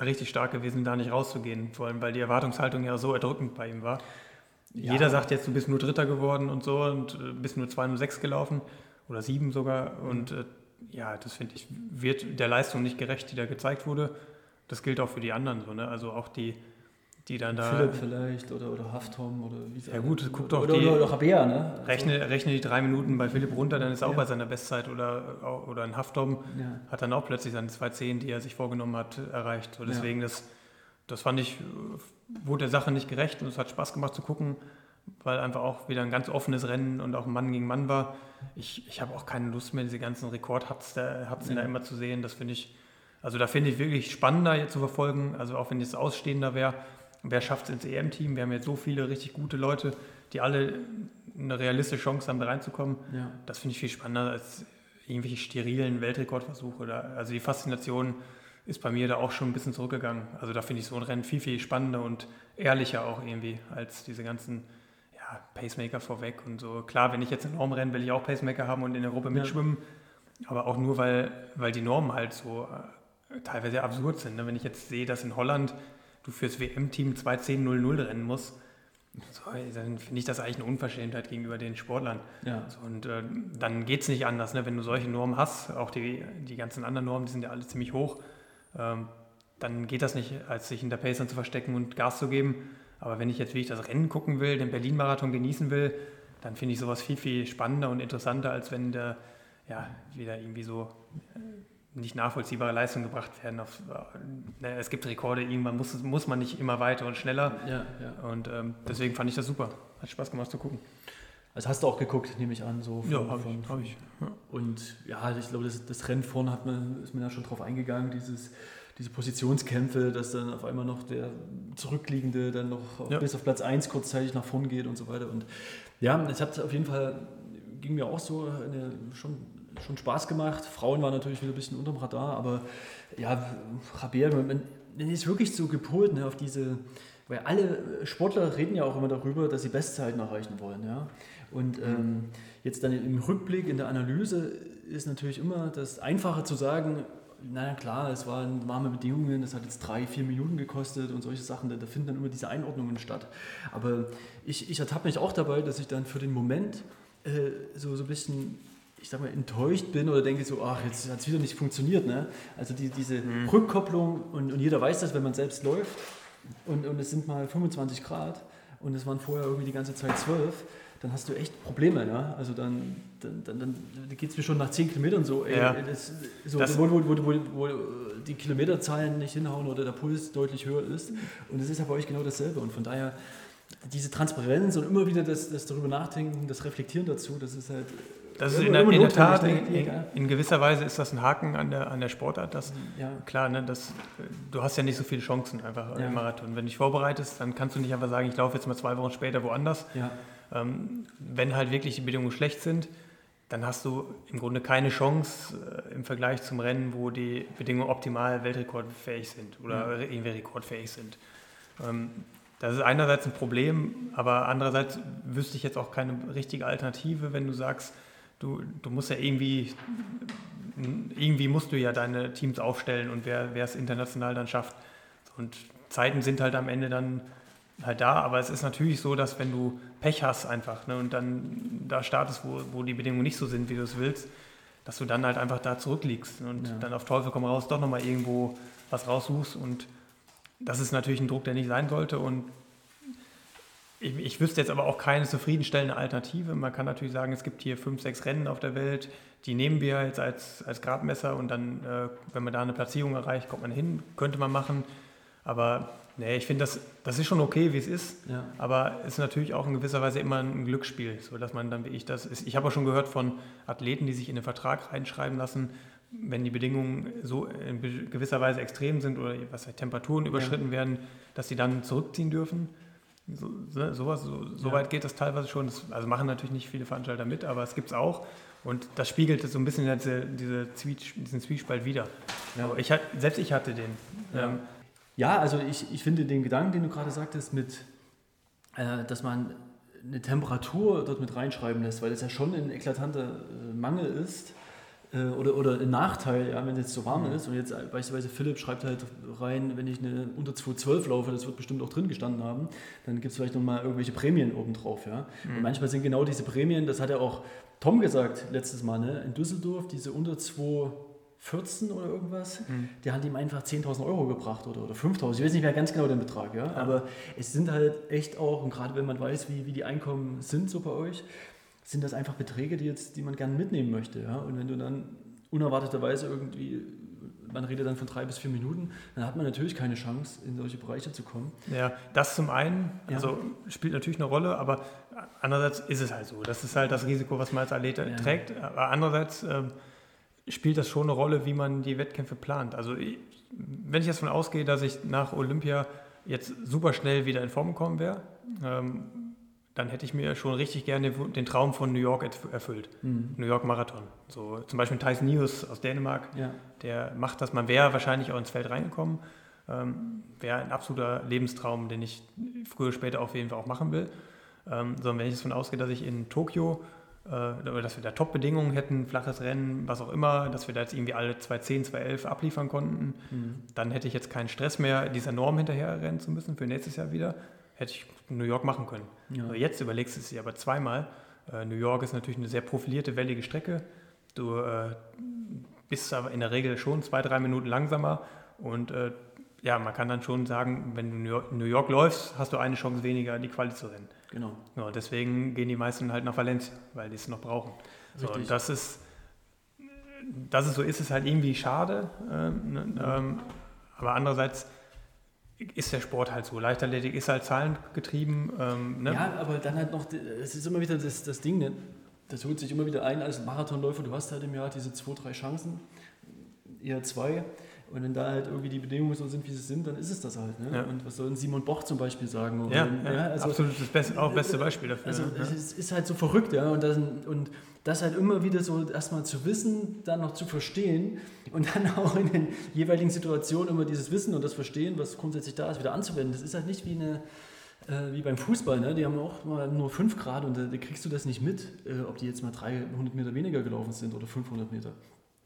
richtig stark gewesen, da nicht rauszugehen, vor allem weil die Erwartungshaltung ja so erdrückend bei ihm war. Ja. Jeder sagt jetzt, du bist nur Dritter geworden und so und äh, bist nur 206 gelaufen oder 7 sogar. Und äh, ja, das finde ich, wird der Leistung nicht gerecht, die da gezeigt wurde. Das gilt auch für die anderen so, ne? Also auch die, die dann da. Philipp vielleicht oder, oder Haftom oder wie Ja gut, guck doch oder, die. Oder, oder Rabea, ne? Also rechne, rechne die drei Minuten bei Philipp runter, dann ist er ja. auch bei seiner Bestzeit oder, oder ein Haftom ja. hat dann auch plötzlich seine 2.10, die er sich vorgenommen hat, erreicht. So, deswegen, ja. das, das fand ich, wurde der Sache nicht gerecht und es hat Spaß gemacht zu gucken, weil einfach auch wieder ein ganz offenes Rennen und auch Mann gegen Mann war. Ich, ich habe auch keine Lust mehr, diese ganzen Rekordhatz da, Hatz da immer zu sehen. Das finde ich also da finde ich wirklich spannender jetzt zu verfolgen, also auch wenn jetzt ausstehender wäre, wer schafft es ins EM-Team? Wir haben jetzt so viele richtig gute Leute, die alle eine realistische Chance haben, da reinzukommen. Ja. Das finde ich viel spannender als irgendwelche sterilen Weltrekordversuche. Oder, also die Faszination ist bei mir da auch schon ein bisschen zurückgegangen. Also da finde ich so ein Rennen viel, viel spannender und ehrlicher auch irgendwie als diese ganzen ja, Pacemaker vorweg und so. Klar, wenn ich jetzt in Norm renne, will ich auch Pacemaker haben und in der Gruppe mitschwimmen. Ja. Aber auch nur, weil, weil die Normen halt so teilweise absurd sind. Ne? Wenn ich jetzt sehe, dass in Holland du fürs WM-Team 2.10.00 rennen musst, so, dann finde ich das eigentlich eine Unverschämtheit gegenüber den Sportlern. Ja. So, und äh, dann geht es nicht anders, ne? wenn du solche Normen hast, auch die, die ganzen anderen Normen, die sind ja alle ziemlich hoch, ähm, dann geht das nicht, als sich hinter Pacern zu verstecken und Gas zu geben. Aber wenn ich jetzt wirklich das Rennen gucken will, den Berlin-Marathon genießen will, dann finde ich sowas viel, viel spannender und interessanter, als wenn der ja, wieder irgendwie so äh, nicht nachvollziehbare Leistungen gebracht werden. Auf, äh, es gibt Rekorde, irgendwann muss, muss man nicht immer weiter und schneller. Ja, ja. Und ähm, deswegen fand ich das super. Hat Spaß gemacht zu gucken. Also hast du auch geguckt, nehme ich an. So von, ja, habe ich. Hab ich. Ja. Und ja, ich glaube, das, das Rennen vorne hat man, ist man ja schon drauf eingegangen, dieses, diese Positionskämpfe, dass dann auf einmal noch der Zurückliegende dann noch ja. bis auf Platz 1 kurzzeitig nach vorn geht und so weiter. Und ja, es hat auf jeden Fall, ging mir auch so eine schon schon Spaß gemacht. Frauen waren natürlich wieder ein bisschen unterm Radar, aber ja, Javier, man, man ist wirklich so gepolt ne, auf diese, weil alle Sportler reden ja auch immer darüber, dass sie Bestzeiten erreichen wollen. Ja? Und ähm, jetzt dann im Rückblick, in der Analyse ist natürlich immer das Einfache zu sagen, naja klar, es waren warme Bedingungen, das hat jetzt drei, vier Minuten gekostet und solche Sachen, da, da finden dann immer diese Einordnungen statt. Aber ich, ich ertappe mich auch dabei, dass ich dann für den Moment äh, so, so ein bisschen, ich sag mal, enttäuscht bin oder denke so, ach, jetzt hat es wieder nicht funktioniert. Ne? Also die, diese mhm. Rückkopplung und, und jeder weiß das, wenn man selbst läuft und, und es sind mal 25 Grad und es waren vorher irgendwie die ganze Zeit 12 dann hast du echt Probleme. Ja? Also dann, dann, dann, dann geht es mir schon nach 10 Kilometern so, ey, ja. das, so das wo, wo, wo, wo, wo die Kilometerzahlen nicht hinhauen oder der Puls deutlich höher ist. Und es ist ja bei euch genau dasselbe. Und von daher diese Transparenz und immer wieder das, das darüber nachdenken, das Reflektieren dazu, das ist halt das ist in, der, in der Tat, in, in, gewisser Weise ist das ein Haken an der, an der Sportart. Dass, ja. Klar, ne, das, du hast ja nicht so viele Chancen einfach ja. im Marathon. Wenn du dich vorbereitest, dann kannst du nicht einfach sagen, ich laufe jetzt mal zwei Wochen später woanders. Ja. Ähm, wenn halt wirklich die Bedingungen schlecht sind, dann hast du im Grunde keine Chance äh, im Vergleich zum Rennen, wo die Bedingungen optimal weltrekordfähig sind oder irgendwie rekordfähig sind. Ähm, das ist einerseits ein Problem, aber andererseits wüsste ich jetzt auch keine richtige Alternative, wenn du sagst, du, du musst ja irgendwie, irgendwie musst du ja deine Teams aufstellen und wer, wer es international dann schafft. Und Zeiten sind halt am Ende dann halt da, aber es ist natürlich so, dass wenn du Pech hast einfach ne, und dann da startest, wo, wo die Bedingungen nicht so sind, wie du es willst, dass du dann halt einfach da zurückliegst und ja. dann auf Teufel komm raus doch nochmal irgendwo was raussuchst und das ist natürlich ein Druck, der nicht sein sollte und ich, ich, wüsste jetzt aber auch keine zufriedenstellende Alternative. Man kann natürlich sagen, es gibt hier fünf, sechs Rennen auf der Welt, die nehmen wir jetzt als, als Gradmesser und dann, äh, wenn man da eine Platzierung erreicht, kommt man hin, könnte man machen. Aber nee, ich finde, das, das ist schon okay, wie es ist. Ja. Aber es ist natürlich auch in gewisser Weise immer ein Glücksspiel, so dass man dann wie ich das ist. Ich habe auch schon gehört von Athleten, die sich in den Vertrag reinschreiben lassen, wenn die Bedingungen so in gewisser Weise extrem sind oder was Temperaturen überschritten ja. werden, dass sie dann zurückziehen dürfen. So, so, sowas, so, so ja. weit geht das teilweise schon. Das, also machen natürlich nicht viele Veranstalter mit, aber es gibt es auch. Und das spiegelt so ein bisschen diese, diese Zwies, diesen Zwiespalt wieder. Ja. Ich, selbst ich hatte den. Ja, ähm, ja also ich, ich finde den Gedanken, den du gerade sagtest, mit, äh, dass man eine Temperatur dort mit reinschreiben lässt, weil das ja schon ein eklatanter äh, Mangel ist oder, oder ein Nachteil, ja, wenn es jetzt so warm mhm. ist. Und jetzt beispielsweise Philipp schreibt halt rein, wenn ich eine unter 212 laufe, das wird bestimmt auch drin gestanden haben, dann gibt es vielleicht nochmal irgendwelche Prämien obendrauf. Ja? Mhm. Und manchmal sind genau diese Prämien, das hat ja auch Tom gesagt letztes Mal, ne, in Düsseldorf, diese unter 214 oder irgendwas, mhm. die hat ihm einfach 10.000 Euro gebracht oder, oder 5.000. Ich weiß nicht mehr ganz genau den Betrag, ja? aber es sind halt echt auch, und gerade wenn man weiß, wie, wie die Einkommen sind so bei euch, sind das einfach Beträge, die, jetzt, die man gerne mitnehmen möchte. Ja? Und wenn du dann unerwarteterweise irgendwie, man redet dann von drei bis vier Minuten, dann hat man natürlich keine Chance, in solche Bereiche zu kommen. Ja, das zum einen, ja. also spielt natürlich eine Rolle, aber andererseits ist es halt so. Das ist halt das Risiko, was man als Athlet ja. trägt. Aber andererseits äh, spielt das schon eine Rolle, wie man die Wettkämpfe plant. Also ich, wenn ich jetzt davon ausgehe, dass ich nach Olympia jetzt super schnell wieder in Form kommen wäre, ähm, dann hätte ich mir schon richtig gerne den Traum von New York erfüllt. Mhm. New York Marathon. So, zum Beispiel Tyson News aus Dänemark, ja. der macht das. Man wäre wahrscheinlich auch ins Feld reingekommen. Ähm, wäre ein absoluter Lebenstraum, den ich früher oder später auf jeden Fall auch machen will. Ähm, sondern wenn ich davon ausgehe, dass ich in Tokio, äh, dass wir da Top-Bedingungen hätten, flaches Rennen, was auch immer, dass wir da jetzt irgendwie alle 210, 211 abliefern konnten, mhm. dann hätte ich jetzt keinen Stress mehr, dieser Norm hinterher rennen zu müssen für nächstes Jahr wieder hätte ich New York machen können. Ja. Jetzt überlegst du es dir aber zweimal. Äh, New York ist natürlich eine sehr profilierte, wellige Strecke. Du äh, bist aber in der Regel schon zwei, drei Minuten langsamer und äh, ja, man kann dann schon sagen, wenn du New York, New York läufst, hast du eine Chance weniger, die Quali zu rennen. Genau. Ja, deswegen gehen die meisten halt nach Valencia, weil die es noch brauchen. So, und das ist, dass es so ist, ist halt irgendwie schade. Ähm, ähm, aber andererseits ist der Sport halt so. Leichtathletik ist halt zahlengetrieben. Ähm, ne? Ja, aber dann halt noch, es ist immer wieder das, das Ding, ne? das holt sich immer wieder ein als Marathonläufer. Du hast halt im Jahr diese zwei, drei Chancen, eher zwei. Und wenn da halt irgendwie die Bedingungen so sind, wie sie sind, dann ist es das halt. Ne? Ja. Und was soll Simon Boch zum Beispiel sagen? Ja, wenn, ja, also, absolut das beste, auch beste Beispiel dafür. Also ja. es ist halt so verrückt, ja. Und, das, und das halt immer wieder so erstmal zu wissen, dann noch zu verstehen und dann auch in den jeweiligen Situationen immer dieses Wissen und das Verstehen, was grundsätzlich da ist, wieder anzuwenden. Das ist halt nicht wie eine äh, wie beim Fußball, ne? die haben auch mal nur 5 Grad und da, da, kriegst du das nicht mit, äh, ob die jetzt mal 300 Meter weniger gelaufen sind oder 500 Meter.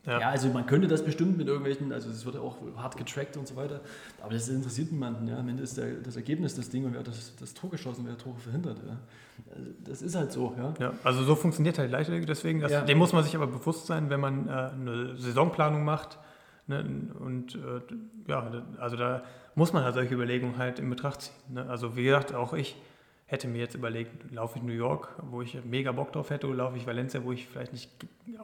Ja. ja. also man könnte das bestimmt mit irgendwelchen, also es wird auch hart getrackt und so weiter, aber das interessiert niemanden. Ja. Am Ende ist der, das Ergebnis das Ding und wer hat das, das Tor geschossen, wer hat Tore verhindert. Ja. Also das ist halt so. Ja, ja also so funktioniert halt Leichtathletik, deswegen, das, ja. dem muss man sich aber bewusst sein, wenn man äh, eine Saisonplanung macht. Ne, und äh, ja, also da muss man halt solche Überlegungen halt in Betracht ziehen. Ne. Also wie gesagt, auch ich hätte mir jetzt überlegt, laufe ich New York, wo ich mega Bock drauf hätte, oder laufe ich Valencia, wo ich vielleicht nicht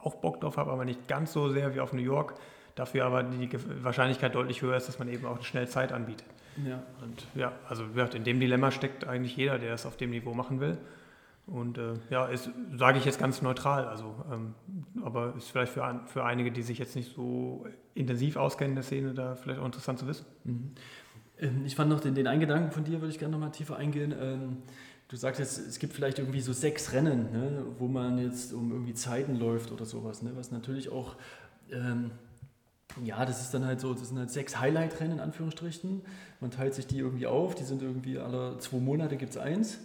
auch Bock drauf habe, aber nicht ganz so sehr wie auf New York. Dafür aber die Wahrscheinlichkeit deutlich höher ist, dass man eben auch schnell Zeit anbietet. Ja. Und ja, also in dem Dilemma steckt eigentlich jeder, der es auf dem Niveau machen will. Und äh, ja, ist, sage ich jetzt ganz neutral, also, ähm, aber ist vielleicht für, für einige, die sich jetzt nicht so intensiv auskennen in der Szene, da vielleicht auch interessant zu wissen. Mhm. Ähm, ich fand noch den, den einen Gedanken von dir, würde ich gerne noch mal tiefer eingehen. Ähm, du sagst jetzt, es gibt vielleicht irgendwie so sechs Rennen, ne, wo man jetzt um irgendwie Zeiten läuft oder sowas, ne, was natürlich auch, ähm, ja, das ist dann halt so, das sind halt sechs Highlight-Rennen in Anführungsstrichen. Man teilt sich die irgendwie auf, die sind irgendwie alle zwei Monate gibt es eins,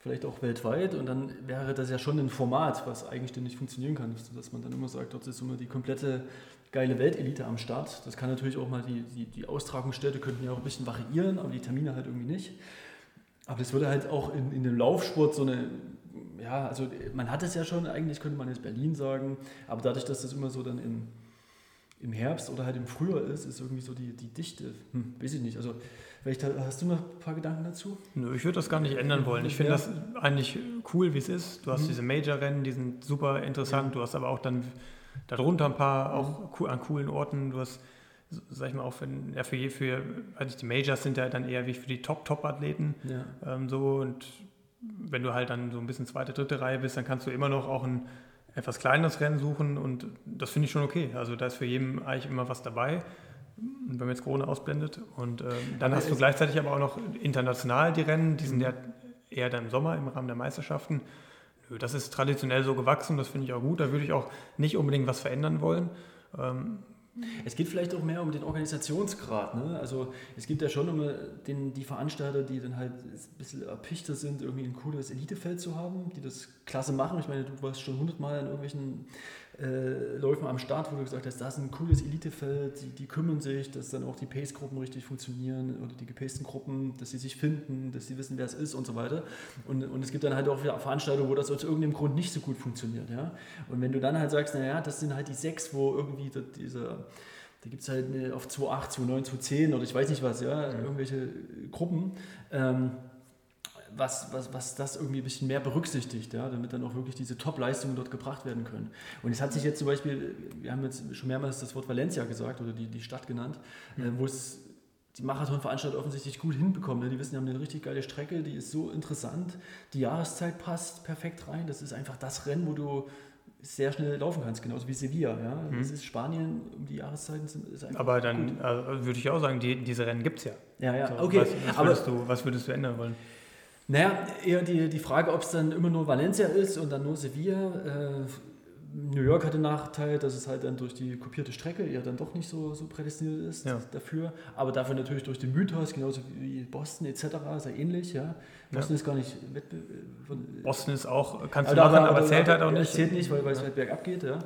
vielleicht auch weltweit und dann wäre das ja schon ein Format, was eigenständig funktionieren kann, dass man dann immer sagt, dort ist immer die komplette geile Weltelite am Start. Das kann natürlich auch mal, die, die, die Austragungsstätte könnten ja auch ein bisschen variieren, aber die Termine halt irgendwie nicht. Aber das würde halt auch in, in dem Laufsport so eine, ja, also man hat es ja schon, eigentlich könnte man jetzt Berlin sagen, aber dadurch, dass das immer so dann im, im Herbst oder halt im Frühjahr ist, ist irgendwie so die, die Dichte, hm, weiß ich nicht. Also vielleicht hast du noch ein paar Gedanken dazu? Nö, ich würde das gar nicht ändern wollen. Ich finde ja. das eigentlich cool, wie es ist. Du hast mhm. diese Major-Rennen, die sind super interessant. Ja. Du hast aber auch dann darunter ein paar auch an coolen Orten. Du hast, sag ich mal, auch für, ja, für, für also die Majors sind ja dann eher wie für die Top-Top-Athleten. Ja. Ähm, so und wenn du halt dann so ein bisschen zweite, dritte Reihe bist, dann kannst du immer noch auch ein etwas kleineres Rennen suchen und das finde ich schon okay. Also da ist für jeden eigentlich immer was dabei, wenn man jetzt Corona ausblendet. Und ähm, dann aber hast du gleichzeitig aber auch noch international die Rennen, die sind mhm. ja eher dann im Sommer im Rahmen der Meisterschaften. Das ist traditionell so gewachsen, das finde ich auch gut. Da würde ich auch nicht unbedingt was verändern wollen. Ähm, es geht vielleicht auch mehr um den Organisationsgrad. Ne? Also es gibt ja schon immer den, die Veranstalter, die dann halt ein bisschen erpichter sind, irgendwie ein cooles Elitefeld zu haben, die das klasse machen. Ich meine, du warst schon hundertmal in irgendwelchen äh, Läufen am Start, wo du gesagt hast, das ist ein cooles Elitefeld, die, die kümmern sich, dass dann auch die Pace-Gruppen richtig funktionieren oder die gepaceden Gruppen, dass sie sich finden, dass sie wissen, wer es ist und so weiter. Und, und es gibt dann halt auch Veranstaltungen, wo das aus irgendeinem Grund nicht so gut funktioniert. Ja? Und wenn du dann halt sagst, naja, das sind halt die sechs, wo irgendwie dieser da gibt es halt eine, auf 2.8, 2.9, 2.10 oder ich weiß nicht was, ja, irgendwelche Gruppen. Ähm, was, was, was das irgendwie ein bisschen mehr berücksichtigt, ja, damit dann auch wirklich diese Top-Leistungen dort gebracht werden können. Und es hat sich jetzt zum Beispiel, wir haben jetzt schon mehrmals das Wort Valencia gesagt oder die, die Stadt genannt, mhm. äh, wo es die Marathonveranstalter offensichtlich gut hinbekommen. Ne? Die wissen, die haben eine richtig geile Strecke, die ist so interessant, die Jahreszeit passt perfekt rein. Das ist einfach das Rennen, wo du sehr schnell laufen kannst, genauso wie Sevilla. Ja? Mhm. Das ist Spanien um die Jahreszeiten sind ist einfach Aber dann also würde ich auch sagen, die, diese Rennen gibt es ja. Ja, ja, so, okay. Was, was, würdest du, was würdest du ändern wollen? Naja, eher die, die Frage, ob es dann immer nur Valencia ist und dann nur Sevilla. Äh, New York hat den Nachteil, dass es halt dann durch die kopierte Strecke eher dann doch nicht so, so prädestiniert ist ja. dafür. Aber dafür natürlich durch den Mythos, genauso wie Boston etc. sehr ähnlich. Ja. Boston ja. ist gar nicht Wettbewerb. Boston ist auch, kannst du machen, aber, aber, zählt halt auch nicht. Zählt nicht, weil, weil es halt bergab geht. Ja.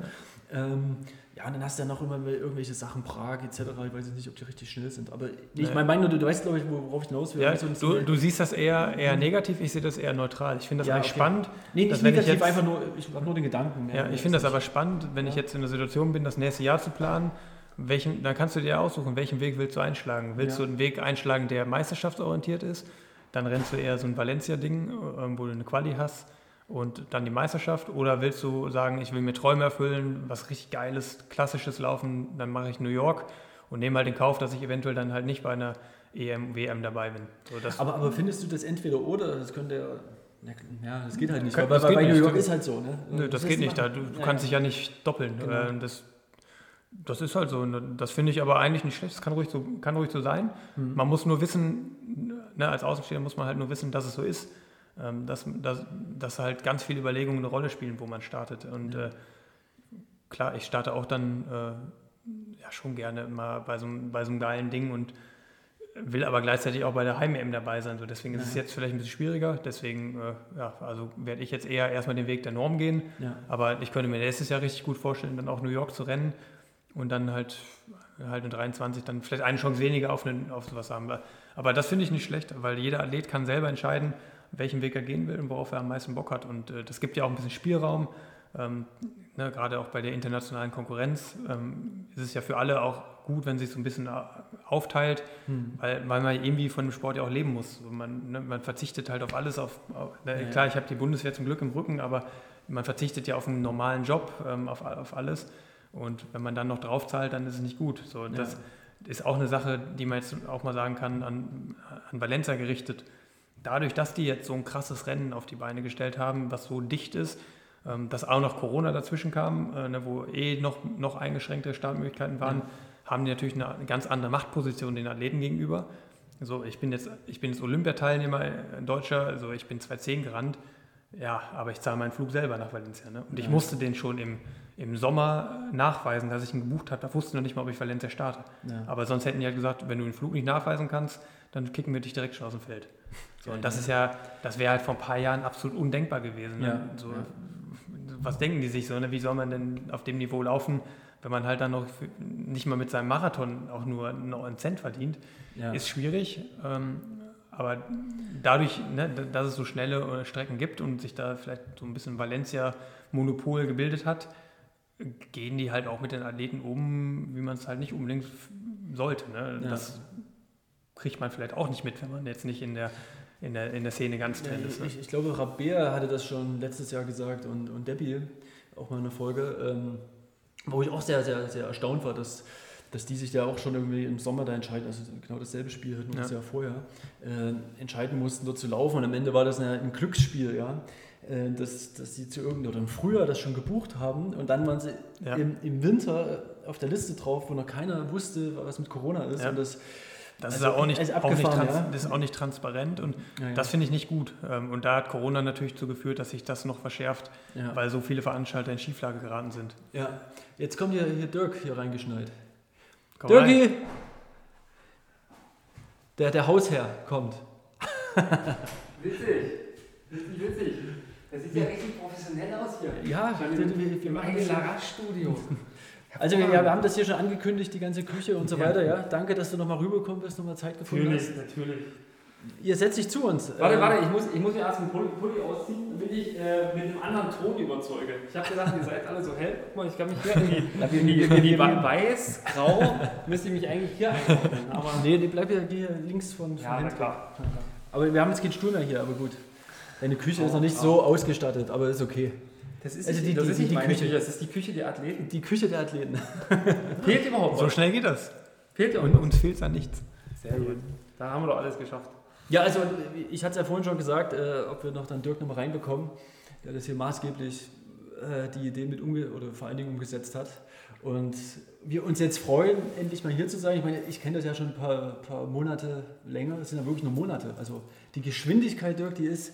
Ähm, ja, und dann hast du ja noch immer irgendwelche Sachen, Prag etc. Ich weiß nicht, ob die richtig schnell sind. Aber ich meine, mein, du, du weißt, glaube ich, worauf ich hinaus will. Ja, so du, du, siehst das eher, eher negativ, ich sehe das eher neutral. Ich finde das ja, eigentlich okay. spannend. Nee, nicht negativ, jetzt, einfach nur, ich habe nur den Gedanken. Ja, ich finde das aber spannend, wenn ja. ich jetzt in der Situation bin, das nächste Jahr zu planen. Welchen, dann kannst du dir aussuchen, welchen Weg willst du einschlagen. Willst ja. du einen Weg einschlagen, der meisterschaftsorientiert ist? Dann rennst du eher so ein Valencia-Ding, ähm, wo du eine Quali hast und dann die Meisterschaft? Oder willst du sagen, ich will mir Träume erfüllen, was richtig geiles, klassisches Laufen, dann mache ich New York und nehme halt den Kauf, dass ich eventuell dann halt nicht bei einer EM, WM dabei bin. So, aber, aber findest du das entweder oder? Das könnte ja, das geht halt nicht. Kann, weil bei, bei New York ist halt so. Ne? Nö, das, das geht nicht. Da, du, du ja, kannst ja. dich ja nicht doppeln. Genau. Äh, das, das ist halt so. Das finde ich aber eigentlich nicht schlecht. Das kann ruhig so, kann ruhig so sein. Mhm. Man muss nur wissen, ne, als Außenstehender muss man halt nur wissen, dass es so ist. Ähm, dass, dass, dass halt ganz viele Überlegungen eine Rolle spielen, wo man startet. Und äh, klar, ich starte auch dann äh, ja schon gerne mal bei so, bei so einem geilen Ding und will aber gleichzeitig auch bei der Heim-EM dabei sein. So, deswegen ist es jetzt vielleicht ein bisschen schwieriger. Deswegen äh, ja, also werde ich jetzt eher erstmal den Weg der Norm gehen. Ja. Aber ich könnte mir nächstes Jahr richtig gut vorstellen, dann auch New York zu rennen. und dann halt, halt in 23 dann vielleicht eine Chance weniger auf, einen, auf sowas haben. Aber das finde ich nicht schlecht, weil jeder Athlet kann selber entscheiden, welchen Weg er gehen will und worauf er am meisten Bock hat. Und äh, das gibt ja auch ein bisschen Spielraum. Ähm, ne, gerade auch bei der internationalen Konkurrenz ähm, ist es ja für alle auch gut, wenn sich so ein bisschen äh, aufteilt, hm. weil, weil man irgendwie von dem Sport ja auch leben muss. Man, ne, man verzichtet halt auf alles. Auf, auf ne, ja, klar, ich habe die Bundeswehr zum Glück im Rücken, aber man verzichtet ja auf einen normalen Job, ähm, auf, auf alles. Und wenn man dann noch drauf zahlt, dann ist es nicht gut. So, das ist auch eine Sache, die man jetzt auch mal sagen kann, an, an Valencia gerichtet. Dadurch, dass die jetzt so ein krasses Rennen auf die Beine gestellt haben, was so dicht ist, ähm, dass auch noch Corona dazwischen kam, äh, ne, wo eh noch, noch eingeschränkte Startmöglichkeiten waren, ja. haben die natürlich eine, ganz andere Machtposition den Athleten gegenüber. So, ich bin jetzt, ich bin jetzt Olympiateilnehmer, ein Deutscher, also ich bin 2010 gerannt, ja, aber ich zahle meinen Flug selber nach Valencia. Ne? Und ja. ich musste den schon im, im Sommer nachweisen, dass ich ihn gebucht habe. Da wusste noch nicht mal, ob ich Valencia starte. Ja. Aber sonst hätten die ja gesagt, wenn du den Flug nicht nachweisen kannst, dann kicken wir dich direkt schon aus dem Feld. So, und das ist ja, das wäre halt vor ein paar Jahren absolut undenkbar gewesen. Ne? So, was denken die sich so? Ne? Wie soll man denn auf dem Niveau laufen, wenn man halt dann noch nicht mal mit seinem Marathon auch nur einen Cent verdient? Ist schwierig. Ähm, aber dadurch, ne, dass es so schnelle Strecken gibt und sich da vielleicht so ein bisschen Valencia-Monopol gebildet hat, gehen die halt auch mit den Athleten um, wie man es halt nicht unbedingt sollte. Ne? Ja. Das kriegt man vielleicht auch nicht mit, wenn man jetzt nicht in der, in der, in der Szene ganz drin ist. Ne? Ich, ich, glaube, Rabea hatte das schon letztes Jahr gesagt und, und Debbie auch mal in der Folge, ähm, wo ich auch sehr, sehr, sehr erstaunt war, dass dass die sich da auch schon irgendwie im Sommer da entscheiden, also genau dasselbe Spiel hatten wir ja. Jahr vorher, äh, entscheiden mussten, dort zu laufen. Und am Ende war das ein Glücksspiel, ja. Äh, dass, dass sie zu irgendeinem oder im Frühjahr das schon gebucht haben und dann waren sie ja. im, im, Winter auf der Liste drauf, wo noch keiner wusste, was mit Corona ist. Ja. Und das, das also ist auch nicht, auch nicht, ja. das ist auch nicht transparent und das finde ich nicht gut. Ähm, und da hat Corona natürlich dazu geführt, dass sich das noch verschärft, weil so viele Veranstalter in Schieflage geraten sind. Ja, jetzt kommt hier, hier Dirk hier reingeschneit. Komm Dirki! Rein. Der, der Hausherr kommt. witzig. Richtig witzig. Das sieht ja richtig professionell aus hier. Ja, wir, wir, wir machen ein Larage-Studio. Also wir, ja, wir haben das hier schon angekündigt, die ganze Küche und so ja. weiter. Ja, danke, dass du nochmal rübergekommen bist, nochmal Zeit gefunden natürlich, hast. Natürlich, natürlich. Ihr setzt dich zu uns. Warte, ähm, warte, ich muss, ich muss mir erst einen Pulli, Pulli ausziehen, damit ich äh, mit einem anderen Ton überzeuge. Ich habe gedacht, ihr seid alle so hell. Guck mal, ich kann mich hier in die, weiß, grau, müsste ich mich eigentlich hier einordnen. Aber nee, die bleibt ja hier links von, von ja, na klar. Aber wir haben jetzt keinen Stuhl mehr hier, aber gut. Deine Küche oh, ist noch nicht oh. so ausgestattet, aber ist okay. Das ist, also die, das die, ist nicht die Küche. Küche. Das ist die Küche der Athleten. Die Küche der Athleten. Fehlt überhaupt was? So schnell geht das. Fehlt ja Und uns fehlt es an nichts. Sehr gut. Da haben wir doch alles geschafft. Ja, also ich hatte es ja vorhin schon gesagt, äh, ob wir noch dann Dirk nochmal reinbekommen, der das hier maßgeblich äh, die Idee mit umge oder vor allen Dingen umgesetzt hat. Und wir uns jetzt freuen, endlich mal hier zu sein. Ich meine, ich kenne das ja schon ein paar, paar Monate länger, das sind ja wirklich nur Monate. Also die Geschwindigkeit, Dirk, die ist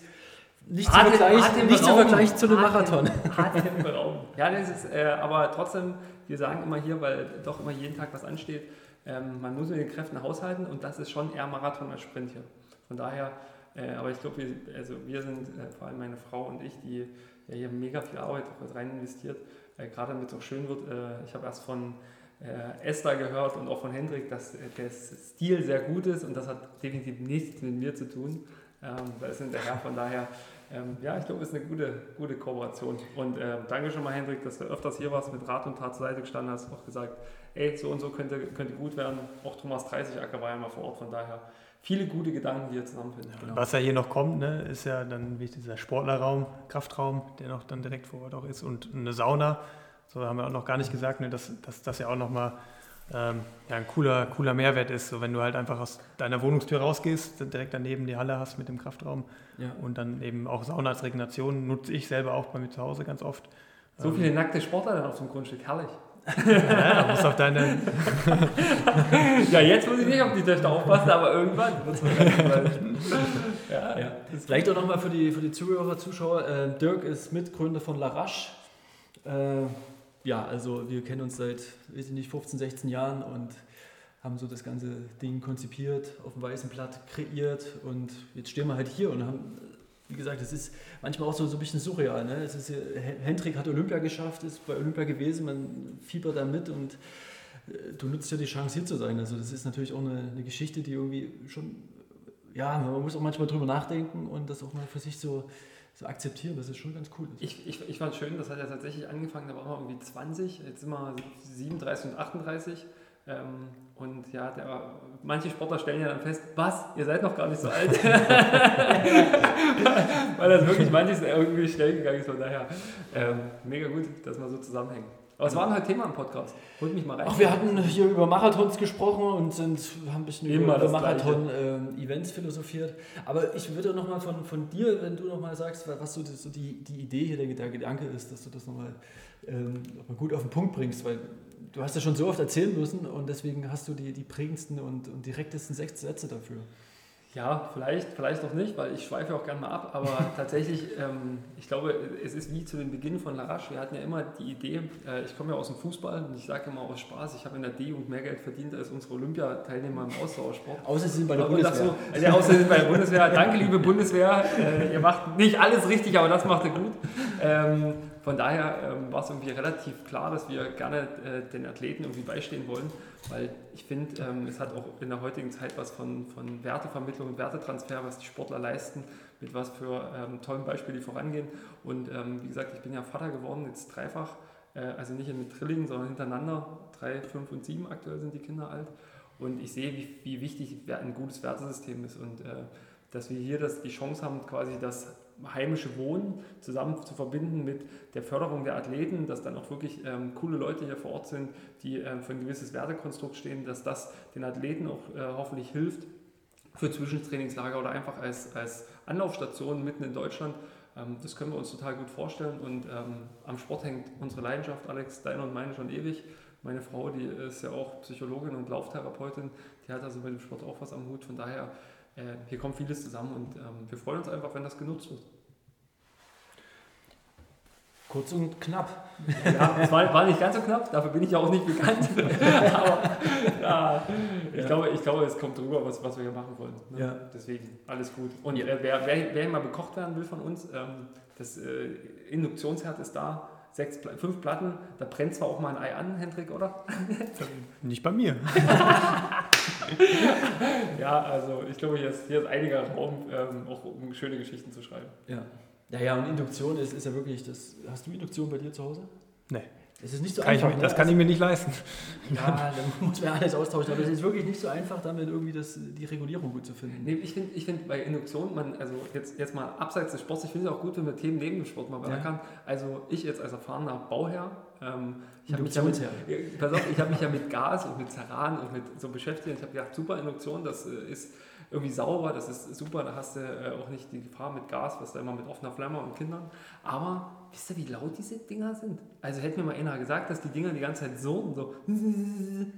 nicht zu vergleichen, nicht zu, vergleichen zu einem Marathon. ja, das ist, äh, aber trotzdem, wir sagen immer hier, weil doch immer jeden Tag was ansteht, ähm, man muss mit den Kräften haushalten und das ist schon eher Marathon als Sprint hier. Von daher, äh, aber ich glaube, wir, also wir sind, äh, vor allem meine Frau und ich, die ja hier mega viel Arbeit rein investiert, äh, gerade damit es auch schön wird. Äh, ich habe erst von äh, Esther gehört und auch von Hendrik, dass äh, der Stil sehr gut ist und das hat definitiv nichts mit mir zu tun. Ähm, da sind der Herr, von daher, ähm, ja, ich glaube, es ist eine gute, gute Kooperation. Und äh, danke schon mal, Hendrik, dass du öfters hier warst, mit Rat und Tat zur Seite gestanden hast, auch gesagt, ey, so und so könnte, könnte gut werden. Auch Thomas 30 Acker war ja mal vor Ort, von daher viele gute Gedanken, die hier zusammenfinden. Genau. Was ja hier noch kommt, ne, ist ja dann wie dieser Sportlerraum, Kraftraum, der noch dann direkt vor Ort auch ist und eine Sauna. So haben wir auch noch gar nicht gesagt, ne, dass, dass das ja auch nochmal ähm, ja, ein cooler, cooler Mehrwert ist. So, wenn du halt einfach aus deiner Wohnungstür rausgehst, direkt daneben die Halle hast mit dem Kraftraum ja. und dann eben auch Sauna als Regeneration, nutze ich selber auch bei mir zu Hause ganz oft. So ähm, viele nackte Sportler dann auf dem Grundstück, herrlich. Ja, muss auf deine. ja, jetzt muss ich nicht auf die Töchter aufpassen, aber irgendwann wird es ja, ja. Vielleicht auch nochmal für die, für die Zuhörer, Zuschauer. Äh, Dirk ist Mitgründer von Larache. Äh, ja, also wir kennen uns seit, weiß ich nicht, 15, 16 Jahren und haben so das ganze Ding konzipiert, auf dem weißen Blatt kreiert und jetzt stehen wir halt hier und haben wie gesagt, es ist manchmal auch so, so ein bisschen surreal. Ne? Es ist, Hendrik hat Olympia geschafft, ist bei Olympia gewesen, man fiebert da mit und äh, du nutzt ja die Chance hier zu sein. Also das ist natürlich auch eine, eine Geschichte, die irgendwie schon, ja, man muss auch manchmal drüber nachdenken und das auch mal für sich so, so akzeptieren, das ist schon ganz cool. Ich, ich, ich fand es schön, das hat ja tatsächlich angefangen, da waren wir irgendwie 20, jetzt sind wir 37 und 38. Ähm, und ja, der, manche Sportler stellen ja dann fest, was, ihr seid noch gar nicht so alt. Weil das wirklich manches irgendwie schnell gegangen ist. Von daher ähm, mega gut, dass wir so zusammenhängen. Aber es war ein halt Thema im Podcast. Holt mich mal rein. Ach, wir hatten hier über Marathons gesprochen und sind, haben ein bisschen Immer über Marathon-Events ähm, philosophiert. Aber ich würde noch mal von, von dir, wenn du noch mal sagst, was so die, so die, die Idee hier, der, der Gedanke ist, dass du das noch mal, ähm, noch gut auf den Punkt bringst, weil du hast ja schon so oft erzählen müssen und deswegen hast du die, die prägendsten und, und direktesten sechs Sätze dafür. Ja, vielleicht, vielleicht noch nicht, weil ich schweife auch gerne mal ab, aber tatsächlich, ähm, ich glaube, es ist wie zu dem Beginn von Larache. Wir hatten ja immer die Idee, äh, ich komme ja aus dem Fußball und ich sage immer aus Spaß, ich habe in der D-Jugend mehr Geld verdient als unsere Olympiateilnehmer im Ausdauersport. Außer sie sind bei der Bundeswehr. So, also, ja, außer sie sind bei der Bundeswehr. Danke, liebe Bundeswehr. Äh, ihr macht nicht alles richtig, aber das macht ihr gut. Ähm, von daher ähm, war es irgendwie relativ klar, dass wir gerne äh, den Athleten irgendwie beistehen wollen, weil ich finde, ähm, es hat auch in der heutigen Zeit was von, von Wertevermittlung und Wertetransfer, was die Sportler leisten, mit was für ähm, tollen Beispielen die vorangehen. Und ähm, wie gesagt, ich bin ja Vater geworden, jetzt dreifach, äh, also nicht in Trillingen, sondern hintereinander. Drei, fünf und sieben aktuell sind die Kinder alt. Und ich sehe, wie, wie wichtig ein gutes Wertesystem ist und äh, dass wir hier das, die Chance haben, quasi das heimische Wohnen zusammen zu verbinden mit der Förderung der Athleten, dass dann auch wirklich ähm, coole Leute hier vor Ort sind, die ähm, für ein gewisses Wertekonstrukt stehen, dass das den Athleten auch äh, hoffentlich hilft für Zwischentrainingslager oder einfach als, als Anlaufstation mitten in Deutschland. Ähm, das können wir uns total gut vorstellen und ähm, am Sport hängt unsere Leidenschaft, Alex, deine und meine schon ewig. Meine Frau, die ist ja auch Psychologin und Lauftherapeutin, die hat also mit dem Sport auch was am Hut. Von daher äh, hier kommt vieles zusammen und ähm, wir freuen uns einfach, wenn das genutzt wird. Kurz und knapp. Ja, es war, war, nicht ganz so knapp, dafür bin ich ja auch nicht bekannt. Aber ja, ich, ja. Glaube, ich glaube, es kommt drüber, was, was wir hier machen wollen. Ne? Ja. Deswegen, alles gut. Und ja. wer, wer, wer mal bekocht werden will von uns, ähm, das äh, Induktionsherd ist da sechs, fünf Platten, da brennt zwar auch mal ein Ei an, Hendrik, oder? Nicht bei mir. ja, also ich glaube, hier ist, hier ist einiger Raum, ähm, auch um schöne Geschichten zu schreiben. Ja, ja, ja und Induktion ist, ist ja wirklich, das, hast du Induktion bei dir zu Hause? Nee. Es ist nicht so kann einfach. Ich, ne? das kann ich mir nicht leisten. Ja, dann muss man alles austauschen. Aber es ist wirklich nicht so einfach, damit irgendwie das, die Regulierung gut zu finden. Nee, ich finde ich find bei Induktion, man, also jetzt, jetzt mal abseits des Sports, ich finde es auch gut, wenn man Themen neben dem Sport mal ja. kann. Also ich jetzt als erfahrener Bauherr, ich habe mich, ja mit, hab mich ja mit Gas und mit Ceran und mit so beschäftigt. Ich habe gedacht, super Induktion, das äh, ist irgendwie sauber, das ist super, da hast du äh, auch nicht die Gefahr mit Gas, was da immer mit offener Flamme und Kindern. Aber wisst ihr, wie laut diese Dinger sind? Also hätte mir mal einer gesagt, dass die Dinger die ganze Zeit so und so,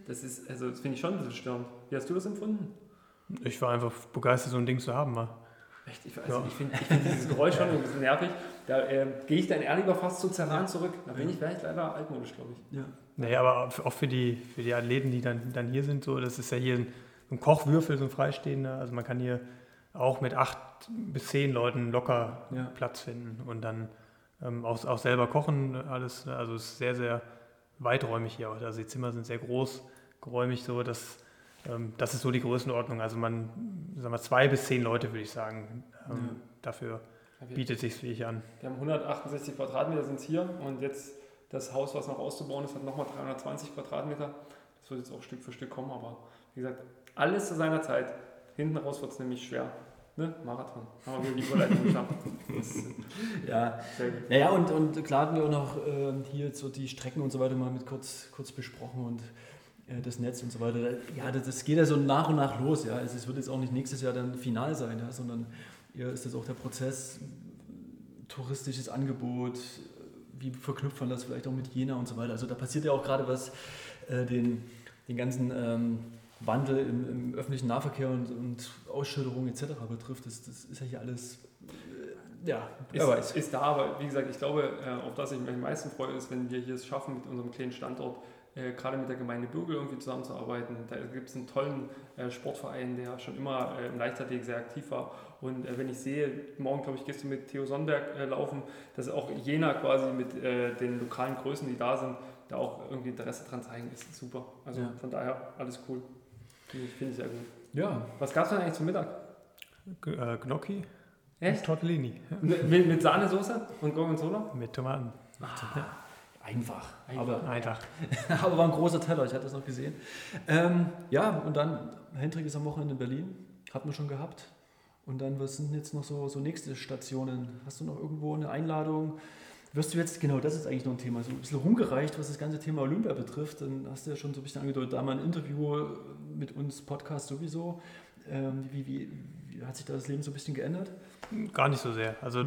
das ist, also das finde ich schon ein bisschen störend. Wie hast du das empfunden? Ich war einfach begeistert, so ein Ding zu haben mal. Echt? Ich, also ja. ich finde find dieses Geräusch schon ein bisschen nervig. Da äh, gehe ich dann eher lieber fast zu Zerran zurück. Da bin ich vielleicht leider altmodisch, glaube ich. Ja. Naja, aber auch für die, für die Athleten, die dann, dann hier sind, so, das ist ja hier ein ein Kochwürfel, so ein freistehender. Also man kann hier auch mit acht bis zehn Leuten locker ja. Platz finden und dann ähm, auch, auch selber kochen, alles. Also es ist sehr, sehr weiträumig hier. Also die Zimmer sind sehr groß, geräumig so, dass das ist so die Größenordnung. Also man, sagen wir, zwei bis zehn Leute würde ich sagen, ähm, ja. dafür bietet sich wie an. Wir haben 168 Quadratmeter sind es hier und jetzt das Haus, was noch auszubauen ist, hat nochmal 320 Quadratmeter. Das wird jetzt auch Stück für Stück kommen, aber wie gesagt, alles zu seiner Zeit. Hinten raus wird es nämlich schwer. Ne? Marathon. Haben wir die Überleitung geschafft. ja. Naja, und, und klar hatten wir auch noch äh, hier so die Strecken und so weiter mal mit kurz, kurz besprochen und das Netz und so weiter. Ja, das, geht ja so nach und nach los. Ja. Also es wird jetzt auch nicht nächstes Jahr dann final sein, ja, sondern eher ist das auch der Prozess, touristisches Angebot, wie verknüpft man das vielleicht auch mit Jena und so weiter. Also da passiert ja auch gerade was äh, den, den ganzen. Ähm, Wandel im, im öffentlichen Nahverkehr und, und Ausschilderung etc. betrifft. Das, das ist ja hier alles, äh, ja, ist, ist da, aber wie gesagt, ich glaube, äh, auf das ich mich am meisten freue, ist, wenn wir hier es schaffen, mit unserem kleinen Standort äh, gerade mit der Gemeinde Bürgel irgendwie zusammenzuarbeiten. Da gibt es einen tollen äh, Sportverein, der schon immer äh, im Leichtathletik sehr aktiv war. Und äh, wenn ich sehe, morgen glaube ich, gehst du mit Theo Sonnberg äh, laufen, dass auch Jena quasi mit äh, den lokalen Größen, die da sind, da auch irgendwie Interesse dran zeigen, ist super. Also Ja. von daher alles cool. Finde ich, finde ich sehr gut. Ja, Was gab es denn eigentlich zum Mittag? G Gnocchi Echt? und Tortellini ja, Mit, mit, mit Sahnesoße und Gorgonzola? mit Tomaten. Einfach. Einfach. Aber, Einfach. aber war ein großer Teller, ich hatte das noch gesehen. Ähm, ja, und dann, Hendrik ist am Wochenende in Berlin, hatten wir schon gehabt. Und dann, was sind jetzt noch so, so nächste Stationen? Hast du noch irgendwo eine Einladung? Wirst du jetzt, genau, das ist eigentlich noch ein Thema, so ein bisschen rumgereicht, was das ganze Thema Olympia betrifft. Dann hast du ja schon so ein bisschen angedeutet, da mal ein Interview mit uns, Podcast sowieso. Ähm, wie, wie, wie hat sich da das Leben so ein bisschen geändert? Gar nicht so sehr. Also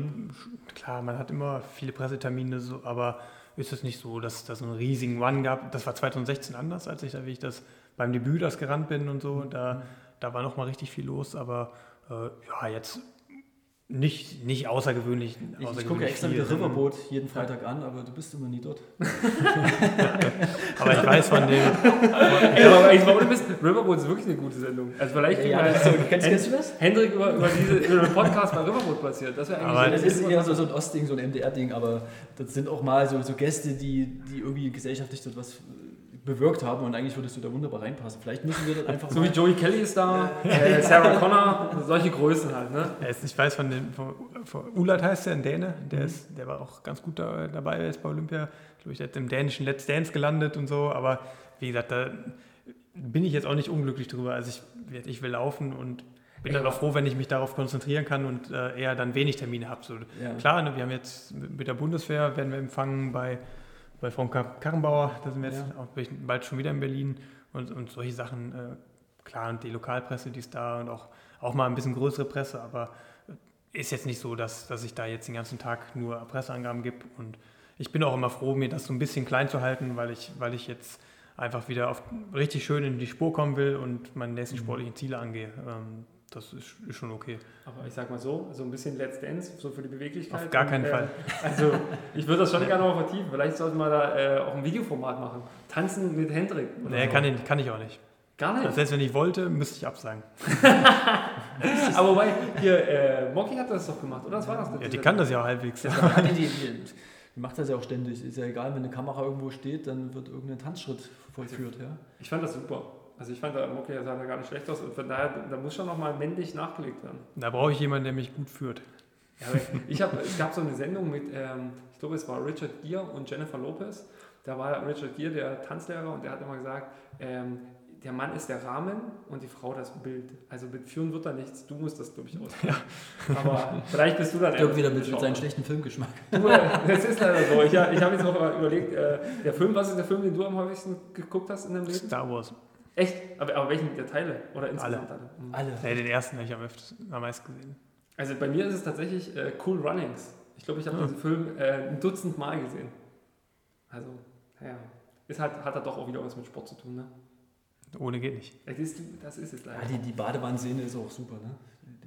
klar, man hat immer viele Pressetermine, so, aber ist es nicht so, dass das einen riesigen Run gab. Das war 2016 anders, als ich da, wie ich das beim Debüt das gerannt bin und so. Da, da war noch mal richtig viel los, aber äh, ja, jetzt nicht, nicht außergewöhnlich. Ich, ich gucke außergewöhnlich extra wieder Riverboat jeden Freitag an, aber du bist immer nie dort. Aber ich weiß von dem, Ey, aber eigentlich, warum du bist, Riverboat ist wirklich eine gute Sendung. Also vielleicht kriegen wir kennst, kennst du das? Hendrik über, über, diese, über den Podcast bei Riverboat platziert. Das wäre eigentlich Aber Das so- ist eher so, so ein Ostding, so ein MDR-Ding, aber das sind auch mal so, so Gäste, die, die irgendwie gesellschaftlich dort was bewirkt haben und eigentlich würdest du da wunderbar reinpassen. Vielleicht müssen wir das einfach So wie Joey Kelly ist da, äh, Sarah Connor, solche Größen halt. Ne? Ich weiß von dem, von, von Ulat heißt der, ein Däne, der, ist, der war auch ganz gut da, dabei jetzt bei Olympia. Ich glaube, der hat im dänischen Let's Dance gelandet und so, aber wie gesagt, da bin ich jetzt auch nicht unglücklich drüber. Also ich, ich will laufen und bin dann auch froh, wenn ich mich darauf konzentrieren kann und äh, eher dann wenig Termine habe. So, Ja. Klar, ne, wir haben jetzt mit der Bundeswehr, werden wir empfangen bei, bei Frau Kar- Karrenbauer, da sind wir jetzt Ja. bald schon wieder in Berlin und, und solche Sachen, äh, klar, und die Lokalpresse, die ist da und auch, auch mal ein bisschen größere Presse, aber ist jetzt nicht so, dass, dass ich da jetzt den ganzen Tag nur Presseangaben gebe und ich bin auch immer froh, mir das so ein bisschen klein zu halten, weil ich, weil ich jetzt einfach wieder auf, richtig schön in die Spur kommen will und meine nächsten sportlichen Ziele angehe. Ähm, das ist, ist schon okay. Aber ich sag mal so, so ein bisschen Let's Dance, so für die Beweglichkeit. Auf gar Und, keinen äh, Fall. Also ich würde das schon gerne noch vertiefen. Vielleicht sollten wir da äh, auch ein Videoformat machen. Tanzen mit Hendrik. Nee, so. kann ich, kann ich auch nicht. Gar nicht. Selbst wenn ich wollte, müsste ich absagen. Aber wobei, hier, äh, Mocky hat das doch gemacht, oder? Das war das Ja, die kann das ja auch halbwegs. Ja, die, die, die, die macht das ja auch ständig. Ist ja egal, wenn eine Kamera irgendwo steht, dann wird irgendein Tanzschritt vollführt. Ja? Ich fand das super. Also ich fand, der Mocky sah da gar nicht schlecht aus. Und von daher, da muss schon nochmal männlich nachgelegt werden. Da brauche ich jemanden, der mich gut führt. Ja, ich hab, es gab so eine Sendung mit, ähm, ich glaube, es war Richard Gere und Jennifer Lopez. Da war Richard Gere der Tanzlehrer und der hat immer gesagt, ähm, der Mann ist der Rahmen und die Frau das Bild. Also mit Führen wird da nichts, du musst das, glaube ich, ausführen. Aber vielleicht bist du dann Irgendwie eher damit mit Schauer. seinem schlechten Filmgeschmack. Du, äh, Das ist leider so. Ich, ich habe jetzt noch mal überlegt, äh, der Film, was ist der Film, den du am häufigsten geguckt hast in deinem Leben? Star Wars. Echt? Aber, aber welchen der Teile? Oder insgesamt alle? Mhm. Alle. Nee, den ersten habe ich am, öftesten, am meisten gesehen. Also bei mir ist es tatsächlich äh, Cool Runnings. Ich glaube, ich habe diesen Film äh, ein Dutzend Mal gesehen. Also, ja. Ist halt, hat halt doch auch wieder was mit Sport zu tun, ne? Ohne geht nicht. Das ist, das ist es leider. Ja, die, die Badewannenszene ist auch super. Ne?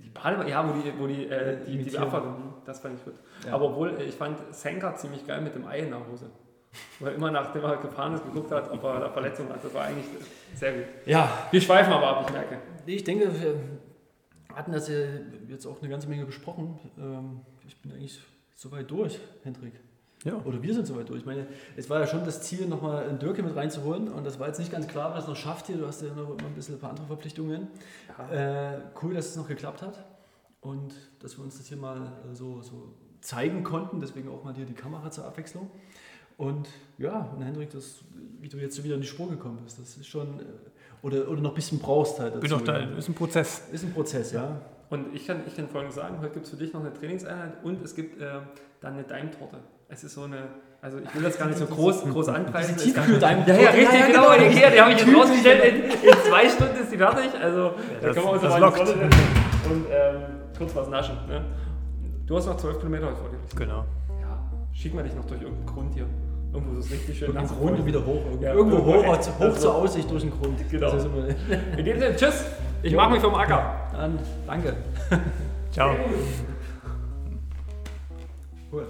Die Badewanne, ja, wo die, wo die, äh, die, die Imitieren. Abfahrt, das fand ich gut. Ja. Aber obwohl, äh, ich fand Senka ziemlich geil mit dem Ei in der Hose. Weil immer nachdem er gefahren ist, geguckt hat, ob er da Verletzungen hat. Das war eigentlich sehr gut. Ja, Wir schweifen aber ab, ich merke. Ich denke, wir hatten das ja jetzt auch eine ganze Menge besprochen. Ähm, Ich bin eigentlich soweit durch, Hendrik. Ja. Oder wir sind soweit durch. Ich meine, es war ja schon das Ziel, nochmal einen Dirke mit reinzuholen. Und das war jetzt nicht ganz klar, wer es noch schafft hier. Du hast ja noch immer ein bisschen ein paar andere Verpflichtungen. Ja. Äh, cool, dass es noch geklappt hat. Und dass wir uns das hier mal äh, so, so zeigen konnten. Deswegen auch mal hier die Kamera zur Abwechslung. Und ja, und Hendrik, das, wie du jetzt so wieder in die Spur gekommen bist, das ist schon. äh, Oder, oder noch ein bisschen brauchst halt dazu. Bin doch da, ja. ist ein Prozess. Ist ein Prozess, ja. Und ich kann, ich kann Folgendes sagen: Heute gibt es für dich noch eine Trainingseinheit und es gibt äh, dann eine Daimtorte. Es ist so eine, also ich will das gar nicht so groß, groß anpreisen. Es kann- Tiefkühl-Daimtorte. Ja, ja, richtig, Ja, ja, genau. genau. Die, die habe ich jetzt rausgestellt. In, in zwei Stunden ist die fertig. Also da das- können wir uns das die lockt. Und ähm, kurz was naschen. Ne? Du hast noch 12 Kilometer heute vor dir. Genau. Ja, schick mal dich noch durch irgendeinen Grund hier. Irgendwo so richtig schön. Irgendwo nass. Grund wieder hoch. Irgendwo, Ja, irgendwo hoch, echt. hoch Also- zur Aussicht durch den Grund. Genau. In dem Sinne, tschüss. Ich Jo. mache mich vom Acker. dann, danke. Ciao. Cool.